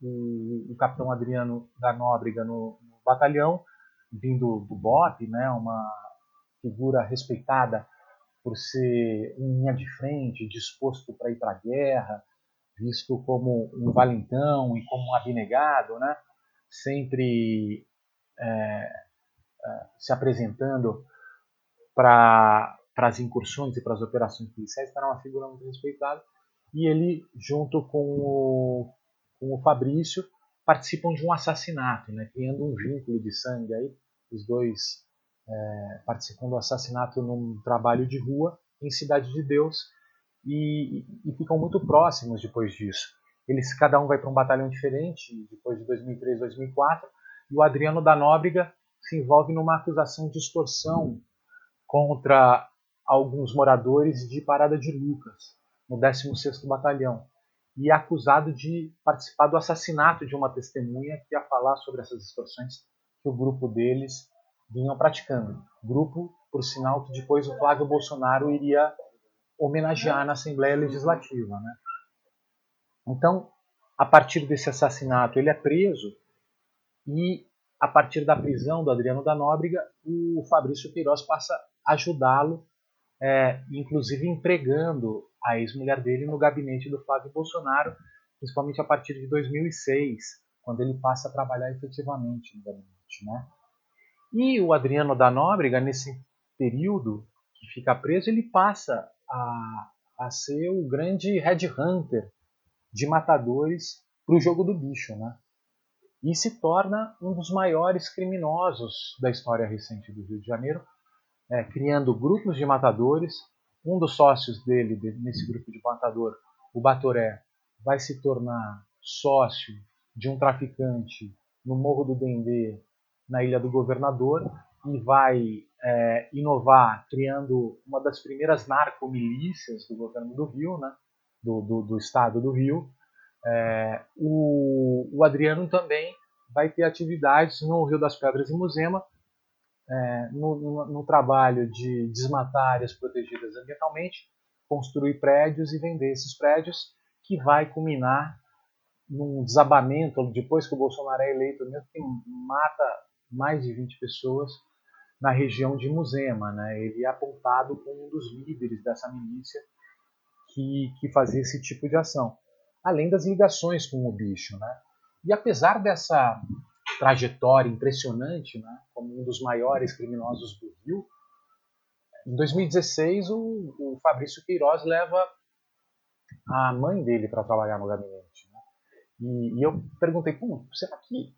o, o, capitão Adriano da Nóbrega no, no, batalhão, vindo do BOP, né? Uma figura respeitada por ser em linha de frente, disposto para ir para a guerra, visto como um valentão e como um abnegado, né? sempre é, é, se apresentando para as incursões e para as operações policiais, era uma figura muito respeitada. E ele, junto com o, com o Fabrício, participam de um assassinato, né? criando um vínculo de sangue. Aí, os dois é, participam do assassinato num trabalho de rua em Cidade de Deus, e, e ficam muito próximos depois disso. Eles cada um vai para um batalhão diferente depois de 2003, 2004, e o Adriano da Nóbrega se envolve numa acusação de extorsão contra alguns moradores de Parada de Lucas, no 16º Batalhão, e é acusado de participar do assassinato de uma testemunha que ia falar sobre essas extorsões que o grupo deles vinham praticando. Grupo, por sinal, que depois o Flávio Bolsonaro iria homenagear na Assembleia Legislativa. Né? Então, a partir desse assassinato, ele é preso e, a partir da prisão do Adriano da Nóbrega, o Fabrício Queiroz passa a ajudá-lo, é, inclusive empregando a ex-mulher dele no gabinete do Flávio Bolsonaro, principalmente a partir de 2006, quando ele passa a trabalhar efetivamente no gabinete. Né? E o Adriano da Nóbrega, nesse período que fica preso, ele passa a, a ser o grande headhunter de matadores para o jogo do bicho, né? E se torna um dos maiores criminosos da história recente do Rio de Janeiro, é, criando grupos de matadores. Um dos sócios dele, nesse grupo de matador, o Batoré, vai se tornar sócio de um traficante no Morro do Dendê, na Ilha do Governador, e vai é, inovar criando uma das primeiras narcomilícias do governo do Rio, né, do, do, do estado do Rio. É, o, o, Adriano também vai ter atividades no Rio das Pedras e Muzema, é, no, no, no, trabalho de desmatar áreas protegidas ambientalmente construir prédios e vender esses prédios, que vai culminar num desabamento, depois que o Bolsonaro é eleito mesmo, que mata mais de 20 pessoas na região de Muzema. Né? Ele é apontado como um dos líderes dessa milícia que, que fazia esse tipo de ação. Além das ligações com o bicho. Né? E apesar dessa trajetória impressionante, né, como um dos maiores criminosos do Rio, em 2016 o, o Fabrício Queiroz leva a mãe dele para trabalhar no gabinete. Né? E, e, eu perguntei, Pô, será que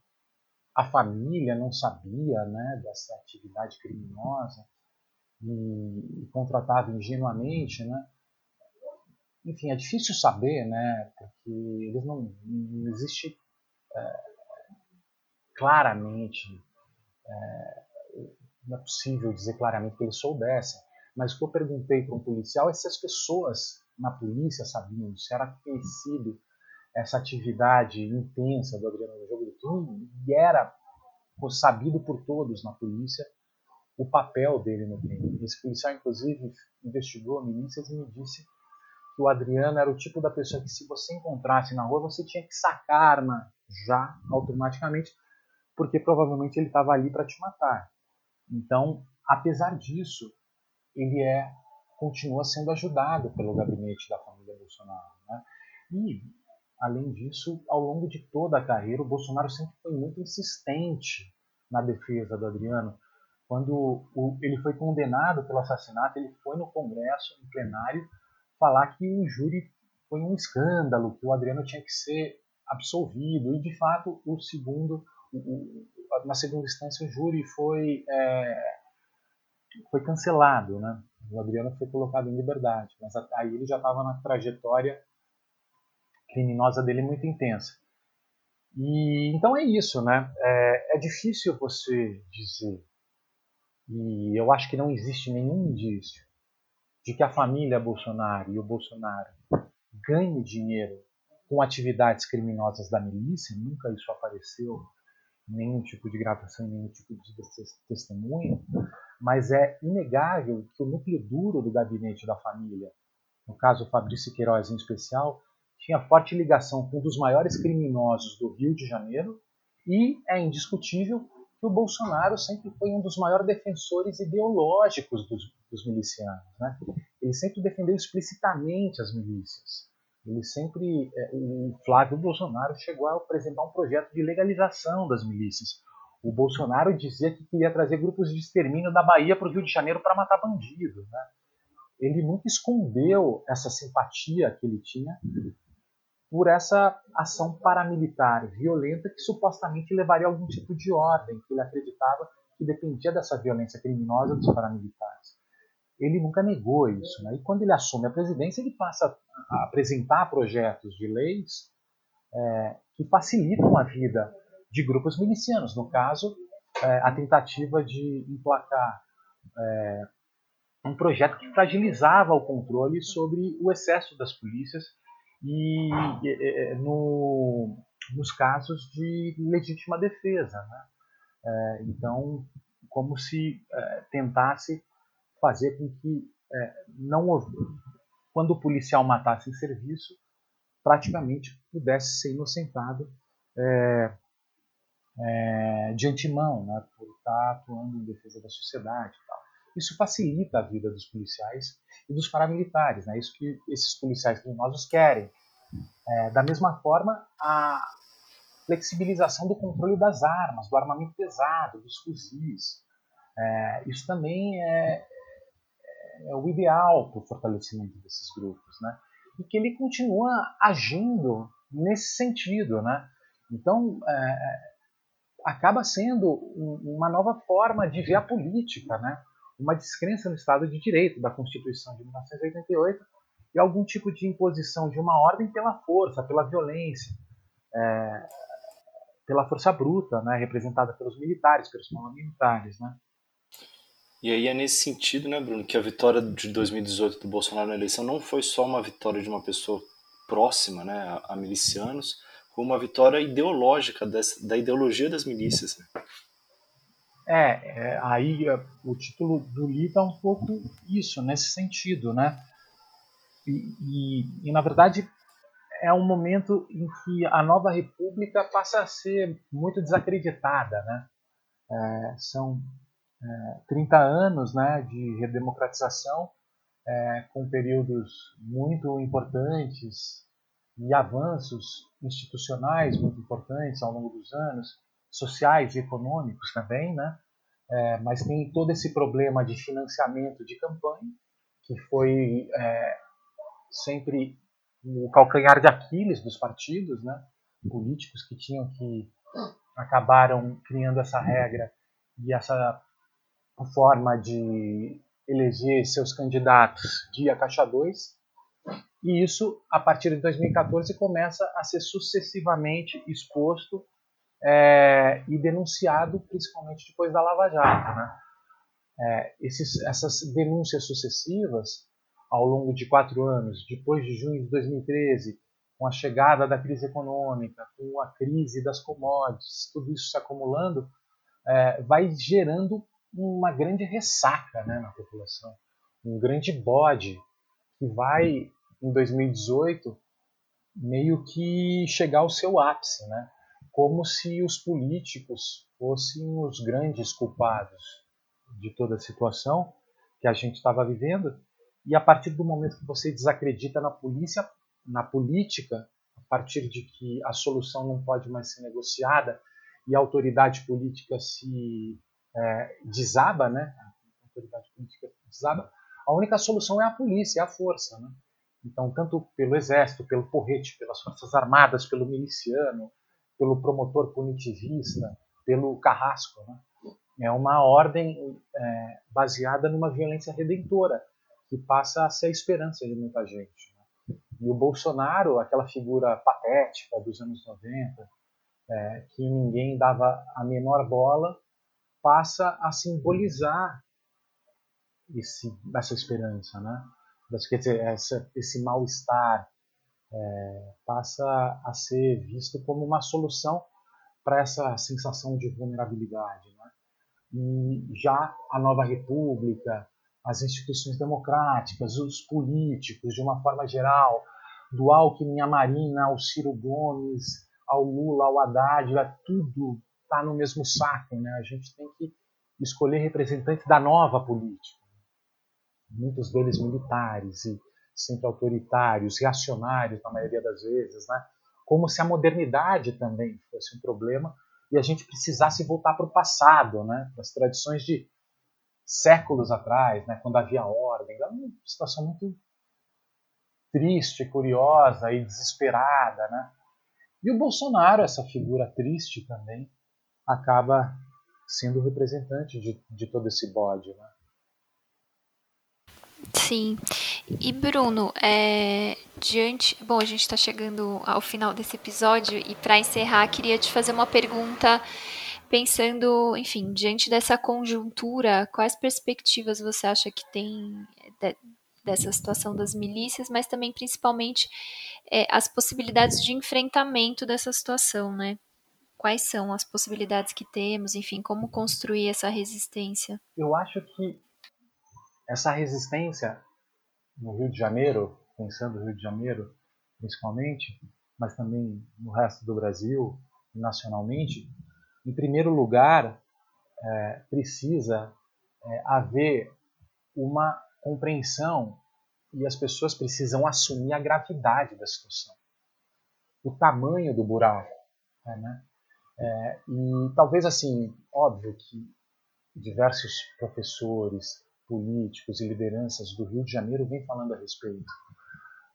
a família não sabia né, dessa atividade criminosa e, e contratava ingenuamente? Né? Enfim, é difícil saber, né, porque eles não, não existe é, claramente, é, não é possível dizer claramente que eles soubessem, mas o que eu perguntei para um policial é se as pessoas na polícia sabiam, se era conhecido essa atividade intensa do Adriano no jogo do turno e era sabido por todos na polícia o papel dele no crime. Esse policial, inclusive, investigou milícias e me disse que o Adriano era o tipo da pessoa que se você encontrasse na rua, você tinha que sacar arma já, automaticamente, porque provavelmente ele estava ali para te matar. Então, apesar disso, ele é continua sendo ajudado pelo gabinete da família Bolsonaro. Né? E, além disso, ao longo de toda a carreira, o Bolsonaro sempre foi muito insistente na defesa do Adriano. Quando o, ele foi condenado pelo assassinato, ele foi no Congresso, no plenário, falar que o júri foi um escândalo, que o Adriano tinha que ser absolvido. E, de fato, o segundo na segunda instância o júri foi é, foi cancelado, né? O Adriano foi colocado em liberdade, mas aí ele já estava na trajetória criminosa dele muito intensa. E então é isso, né? É, é difícil você dizer, e eu acho que não existe nenhum indício de que a família Bolsonaro e o Bolsonaro ganhem dinheiro com atividades criminosas da milícia, nunca isso apareceu nenhum tipo de gravação, nenhum tipo de testemunho, mas é inegável que o núcleo duro do gabinete da família, no caso Fabrício Queiroz em especial, tinha forte ligação com um dos maiores criminosos do Rio de Janeiro e é indiscutível que o Bolsonaro sempre foi um dos maiores defensores ideológicos dos, dos milicianos. Né? Ele sempre defendeu explicitamente as milícias. Ele sempre, é, o Flávio Bolsonaro chegou a apresentar um projeto de legalização das milícias. O Bolsonaro dizia que queria trazer grupos de extermínio da Bahia para o Rio de Janeiro para matar bandido. Né? Ele nunca escondeu essa simpatia que ele tinha por essa ação paramilitar violenta que supostamente levaria a algum tipo de ordem, que ele acreditava que dependia dessa violência criminosa dos paramilitares. Ele nunca negou isso. Né? E quando ele assume a presidência, ele passa a apresentar projetos de leis é, que facilitam a vida de grupos milicianos. No caso, é, a tentativa de emplacar é, um projeto que fragilizava o controle sobre o excesso das polícias e, e no, nos casos de legítima defesa. Né? É, então, como se é, tentasse fazer com que é, não quando o policial matasse em serviço, praticamente pudesse ser inocentado é, é, de antemão, né, por estar atuando em defesa da sociedade. Tal. Isso facilita a vida dos policiais e dos paramilitares, né, isso que esses policiais criminosos querem. É, da mesma forma, a flexibilização do controle das armas, do armamento pesado, dos fuzis. É, isso também é, é o ideal para o fortalecimento desses grupos, né? E que ele continua agindo nesse sentido, né? Então, é, acaba sendo uma nova forma de ver a política, né? Uma descrença no Estado de Direito da Constituição de 1988 e algum tipo de imposição de uma ordem pela força, pela violência, é, pela força bruta, né? Representada pelos militares, pelos militares, né? E aí é nesse sentido, né, Bruno, que a vitória de 2018 do Bolsonaro na eleição não foi só uma vitória de uma pessoa próxima, né, a, milicianos, foi uma vitória ideológica dessa, da ideologia das milícias. Né? É, é, aí é, o título do livro é um pouco isso, nesse sentido, né? e, e, e, na verdade, é um momento em que a nova república passa a ser muito desacreditada. Né? É, são é, 30 anos né, de redemocratização, é, com períodos muito importantes e avanços institucionais muito importantes ao longo dos anos, sociais e econômicos também, né? É, mas tem todo esse problema de financiamento de campanha, que foi é, sempre o calcanhar de Aquiles dos partidos, né? políticos que tinham que acabaram criando essa regra e essa forma de eleger seus candidatos dia caixa 2. E isso, a partir de 2014, começa a ser sucessivamente exposto é, e denunciado, principalmente depois da Lava Jato. Né? É, esses, essas denúncias sucessivas, ao longo de quatro anos, depois de junho de 2013, com a chegada da crise econômica, com a crise das commodities, tudo isso se acumulando, é, vai gerando uma grande ressaca né, na população, um grande bode que vai, em 2018, meio que chegar ao seu ápice, né? Como se os políticos fossem os grandes culpados de toda a situação que a gente estava vivendo. E a partir do momento que você desacredita na polícia, na política, a partir de que a solução não pode mais ser negociada e a autoridade política se é, desaba, né? A autoridade política desaba. A única solução é a polícia, é a força, né? Então, tanto pelo exército, pelo porrete, pelas forças armadas, pelo miliciano, pelo promotor punitivista, pelo carrasco. Né? É uma ordem é, baseada numa violência redentora, que passa a ser a esperança de muita gente. Né? E o Bolsonaro, aquela figura patética dos anos 90, é, que ninguém dava a menor bola, passa a simbolizar esse, essa esperança, né? Quer dizer, essa, esse mal-estar, é, passa a ser visto como uma solução para essa sensação de vulnerabilidade. Né? E já a nova república, as instituições democráticas, os políticos, de uma forma geral, do Alckmin à Marina, ao Ciro Gomes, ao Lula, ao Haddad, tudo está no mesmo saco. Né? A gente tem que escolher representantes da nova política. Muitos deles militares e sempre autoritários, reacionários na maioria das vezes, né? como se a modernidade também fosse um problema e a gente precisasse voltar para o passado, né? para as tradições de séculos atrás, né? quando havia ordem. É uma situação muito triste, curiosa e desesperada. Né? E o Bolsonaro, essa figura triste também, acaba sendo o representante de, de todo esse bode. Né? Sim. E Bruno, é, diante. Bom, a gente está chegando ao final desse episódio e para encerrar, queria te fazer uma pergunta pensando, enfim, diante dessa conjuntura, quais perspectivas você acha que tem de, dessa situação das milícias, mas também principalmente é, as possibilidades de enfrentamento dessa situação, né? Quais são as possibilidades que temos, enfim, como construir essa resistência? Eu acho que essa resistência no Rio de Janeiro, pensando no Rio de Janeiro principalmente, mas também no resto do Brasil nacionalmente, em primeiro lugar, é, precisa é, haver uma compreensão e as pessoas precisam assumir a gravidade da situação, o tamanho do buraco. Né? É, e talvez assim, óbvio que diversos professores, políticos e lideranças do Rio de Janeiro vêm falando a respeito.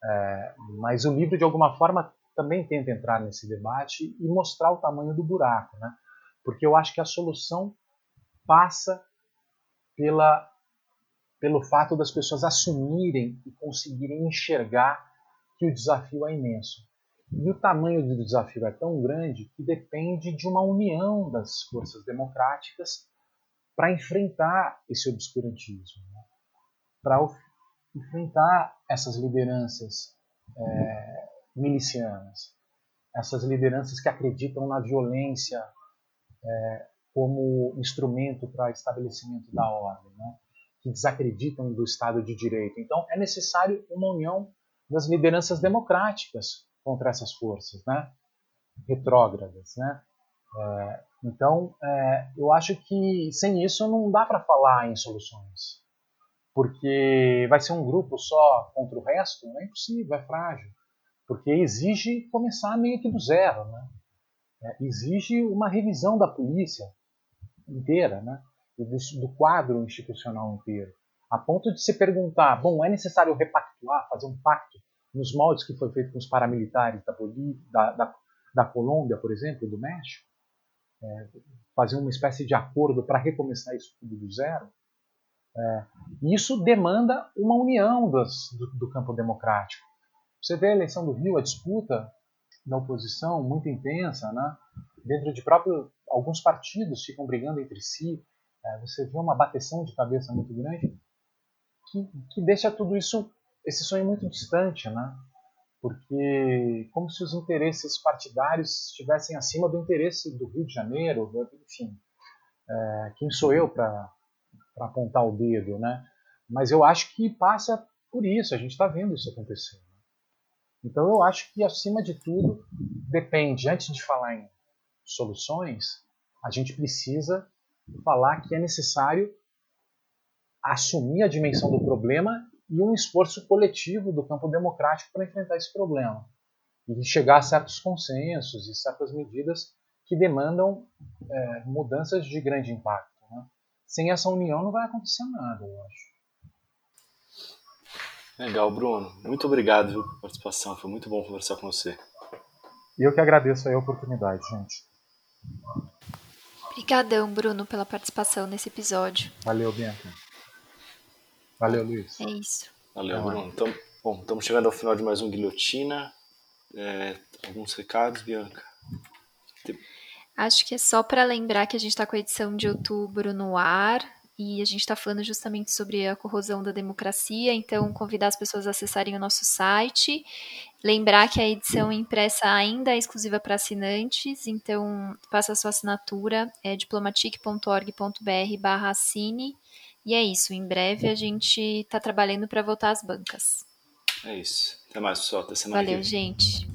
É, mas o livro, de alguma forma, também tenta entrar nesse debate e mostrar o tamanho do buraco, né? porque eu acho que a solução passa pela, pelo fato das pessoas assumirem e conseguirem enxergar que o desafio é imenso. E o tamanho do desafio é tão grande que depende de uma união das forças democráticas para enfrentar esse obscurantismo, né? para enfrentar essas lideranças é, milicianas, essas lideranças que acreditam na violência é, como instrumento para estabelecimento da ordem, né? que desacreditam do Estado de Direito. Então, é necessário uma união das lideranças democráticas contra essas forças, né? retrógradas, né? É, então, é, eu acho que sem isso não dá para falar em soluções, porque vai ser um grupo só contra o resto, não é impossível, é frágil, porque exige começar meio que do zero, né? É, exige uma revisão da polícia inteira, né? Do, do quadro institucional inteiro, a ponto de se perguntar, bom, é necessário repactuar, fazer um pacto nos moldes que foi feito com os paramilitares da, da, da, da Colômbia, por exemplo, do México, é, fazer uma espécie de acordo para recomeçar isso tudo do zero, é, isso demanda uma união das, do, do, campo democrático. Você vê a eleição do Rio, a disputa da oposição muito intensa, né? dentro de próprio alguns partidos ficam brigando entre si. É, você vê uma bateção de cabeça muito grande que, que deixa tudo isso, esse sonho muito distante, né? Porque como se os interesses partidários estivessem acima do interesse do Rio de Janeiro, enfim, é, quem sou eu para apontar o dedo, né? Mas eu acho que passa por isso, a gente está vendo isso acontecer. Então eu acho que acima de tudo depende, antes de falar em soluções, a gente precisa falar que é necessário assumir a dimensão do problema e um esforço coletivo do campo democrático para enfrentar esse problema e chegar a certos consensos e certas medidas que demandam é, mudanças de grande impacto. Né? Sem essa união não vai acontecer nada, eu acho. Legal, Bruno. Muito obrigado viu, pela participação. Foi muito bom conversar com você. E eu que agradeço a oportunidade, gente. Obrigadão, Bruno, pela participação nesse episódio. Valeu, Bianca. Valeu, Luiz. É isso. Valeu, Bruno. Então, bom, estamos chegando ao final de mais um Guilhotina. É, alguns recados, Bianca? Acho que é só para lembrar que a gente está com a edição de outubro no ar e a gente está falando justamente sobre a corrosão da democracia, então convidar as pessoas a acessarem o nosso site, lembrar que a edição impressa ainda é exclusiva para assinantes, então faça a sua assinatura, é diplomatic.org.br barra assine, e é isso, em breve a gente está trabalhando para voltar às bancas. É isso. Até mais, pessoal. Até semana Valeu, gente.